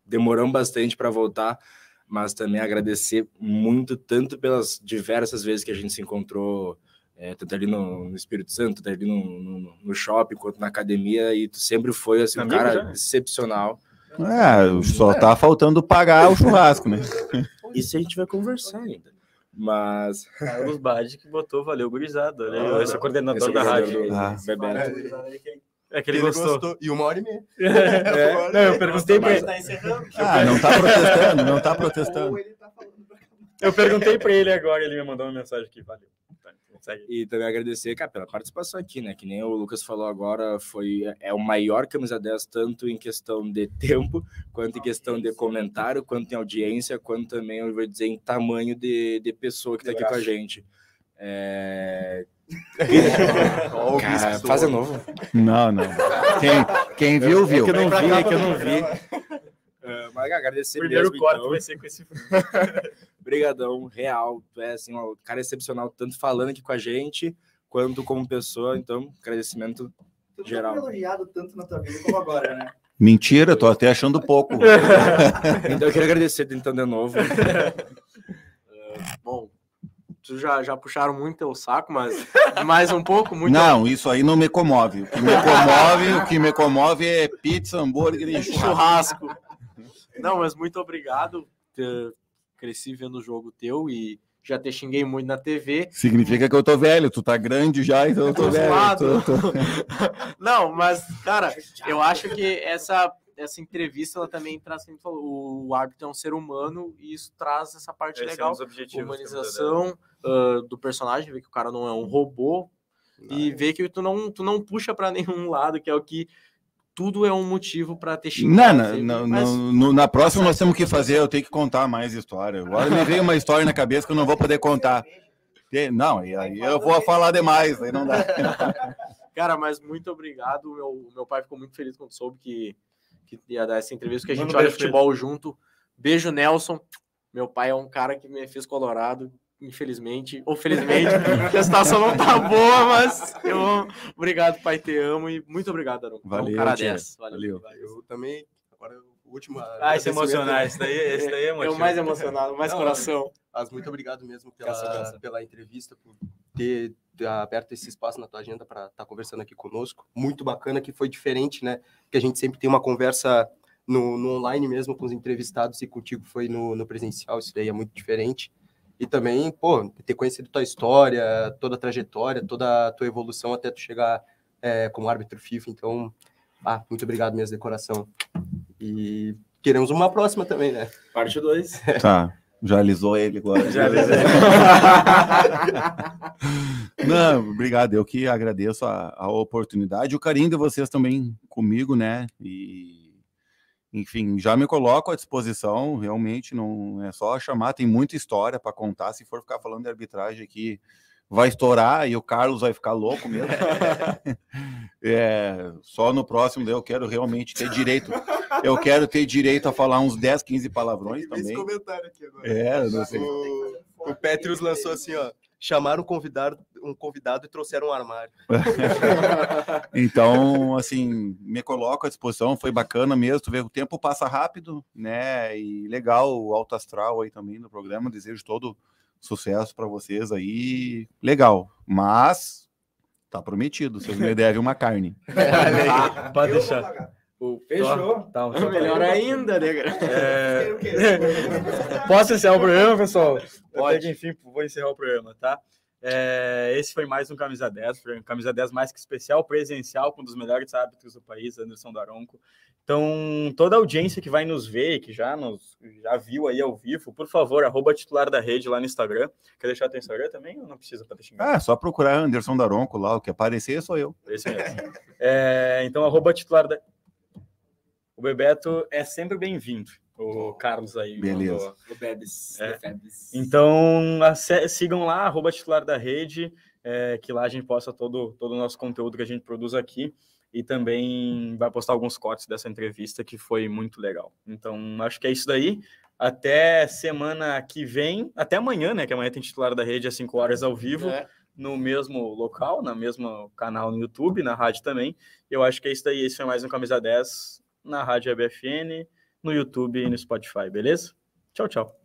demoramos bastante para voltar, mas também agradecer muito, tanto pelas diversas vezes que a gente se encontrou, é, tanto ali no, no Espírito Santo, tanto ali no, no, no shopping, quanto na academia, e tu sempre foi assim, um cara já? excepcional. É, só tá faltando pagar o churrasco, né? [LAUGHS] Isso a gente vai conversar ainda. Mas [LAUGHS] Carlos Bade que botou, valeu, gurizada. Aí, Ah, esse é o coordenador é da rádio. do- Ah. Bebeto. É que ele, gostou. E uma hora e meia. [LAUGHS] É, não, eu perguntei pra ele, Tá. Ah, não tá protestando, não tá protestando. Ele tá pra eu perguntei pra ele agora, ele me mandou uma mensagem aqui, valeu. Então segue. E também agradecer, cara, pela participação aqui, né? Que nem o Lucas falou agora, foi é o maior camisa 10, tanto em questão de [LAUGHS] tempo, quanto em questão de comentário, quanto em audiência, quanto também, eu vou dizer, em tamanho de, de pessoa que tá aqui com a gente. É... [LAUGHS] Cara, faz de novo. Não, não. Quem, quem viu, viu. É que eu não vi, é que eu não vi. É, mas agradecer Primeiro mesmo, corte então. vai ser com esse [LAUGHS] Brigadão, real. Tu é assim, um cara excepcional, tanto falando aqui com a gente, quanto como pessoa. Então, agradecimento Tu Geral. foi elogiado tanto na tua vida como agora, né? [LAUGHS] Mentira, tô até achando pouco. [LAUGHS] Então, eu queria agradecer então de novo. [LAUGHS] Bom, tu já, já puxaram muito teu saco, mas mais um pouco, muito. Não, isso aí não me comove. O que me comove, o que me comove é pizza, hambúrguer e churrasco. churrasco. Não, mas muito obrigado. Cresci vendo o jogo teu e já te xinguei muito na TV. Significa que eu tô velho, tu tá grande já, então eu tô velho. Tô- tô- [LAUGHS] Não, mas, cara, eu acho que essa, essa entrevista ela também traz, como falou, o árbitro é um ser humano e isso traz essa parte Esse é um legal. objetivos. humanização ah, do personagem, ver que o cara não é um robô e ver que tu não, tu não puxa para nenhum lado, que é o que tudo é um motivo para ter Não, xingado. não, mas- não, na próxima nós temos que fazer, eu tenho que contar mais história. Agora me veio uma história na cabeça que eu não vou poder contar. Não, e aí eu vou falar demais, aí não dá. [LAUGHS] Cara, mas muito obrigado. O meu, meu pai ficou muito feliz quando soube que, que ia dar essa entrevista, que a gente um olha beijo futebol junto. Beijo, Nelson. Meu pai é um cara que me fez colorado, infelizmente. Ou felizmente, a situação não tá boa, mas eu amo. Obrigado, pai, te amo. E muito obrigado, Aron. Valeu, um cara tia. 10. Valeu. Valeu. Eu também. Agora, o último. Ah, esse é emocionar, esse daí, esse daí é É o emotivo. mais emocionado, mais Não, coração. Mas muito obrigado mesmo pela, pela entrevista, por ter, ter aberto esse espaço na tua agenda para estar conversando aqui conosco. Muito bacana, que foi diferente, né? Que a gente sempre tem uma conversa no, no online mesmo com os entrevistados e contigo foi no, no presencial, isso daí é muito diferente. E também, pô, ter conhecido tua história, toda a trajetória, toda a tua evolução até tu chegar é, como árbitro FIFA. Então, ah, muito obrigado mesmo de coração. E queremos uma próxima também, né? Parte 2. Tá, já alisou ele agora. [LAUGHS] Já alisei. [LAUGHS] Não, obrigado. Eu que agradeço a, a oportunidade, o carinho de vocês também comigo, né? E, enfim, já me coloco à disposição. Realmente não é só chamar, tem muita história para contar. Se for ficar falando de arbitragem aqui vai estourar e o Carlos vai ficar louco mesmo. [LAUGHS] é, só no próximo eu quero realmente ter direito. Eu quero ter direito a falar uns 10, 15 palavrões também. Esse comentário aqui agora. É, não sei. O, o Petrus lançou assim, ó. Chamaram um convidado, um convidado e trouxeram um armário. [LAUGHS] então, assim, me coloco à disposição, foi bacana mesmo. Tu vê, o tempo passa rápido, né? E legal o alto astral aí também no programa. Desejo todo sucesso para vocês aí. Legal, mas tá prometido. Vocês me devem uma carne. [LAUGHS] ah, pode deixar. Fechou. Tá, tá, melhor ainda, né, é... [LAUGHS] Posso encerrar o programa, pessoal? Pode. enfim, vou encerrar o programa, tá? É, esse foi mais um Camisa 10, Camisa 10 mais que especial, presencial, com um dos melhores árbitros do país, Anderson Daronco. Então, toda a audiência que vai nos ver, que já nos já viu aí ao vivo, por favor, arroba titular da rede lá no Instagram. Quer deixar teu Instagram também ou não precisa para deixar? Ah, só procurar Anderson Daronco lá, o que aparecer sou eu. Esse mesmo. é, então, arroba titular da... O Bebeto é sempre bem-vindo o Carlos aí. Beleza. O Bebes. É. Então, sigam lá, arroba titular da rede, é, que lá a gente posta todo, todo o nosso conteúdo que a gente produz aqui e também vai postar alguns cortes dessa entrevista que foi muito legal. Então, acho que é isso daí. Até semana que vem, até amanhã, né? Que amanhã tem titular da rede às 5 horas ao vivo. É. No mesmo local, no mesmo canal no YouTube, na rádio também. Eu acho que é isso daí. Esse foi mais um Camisa 10 na Rádio ABFN no YouTube e no Spotify, beleza? Tchau, tchau.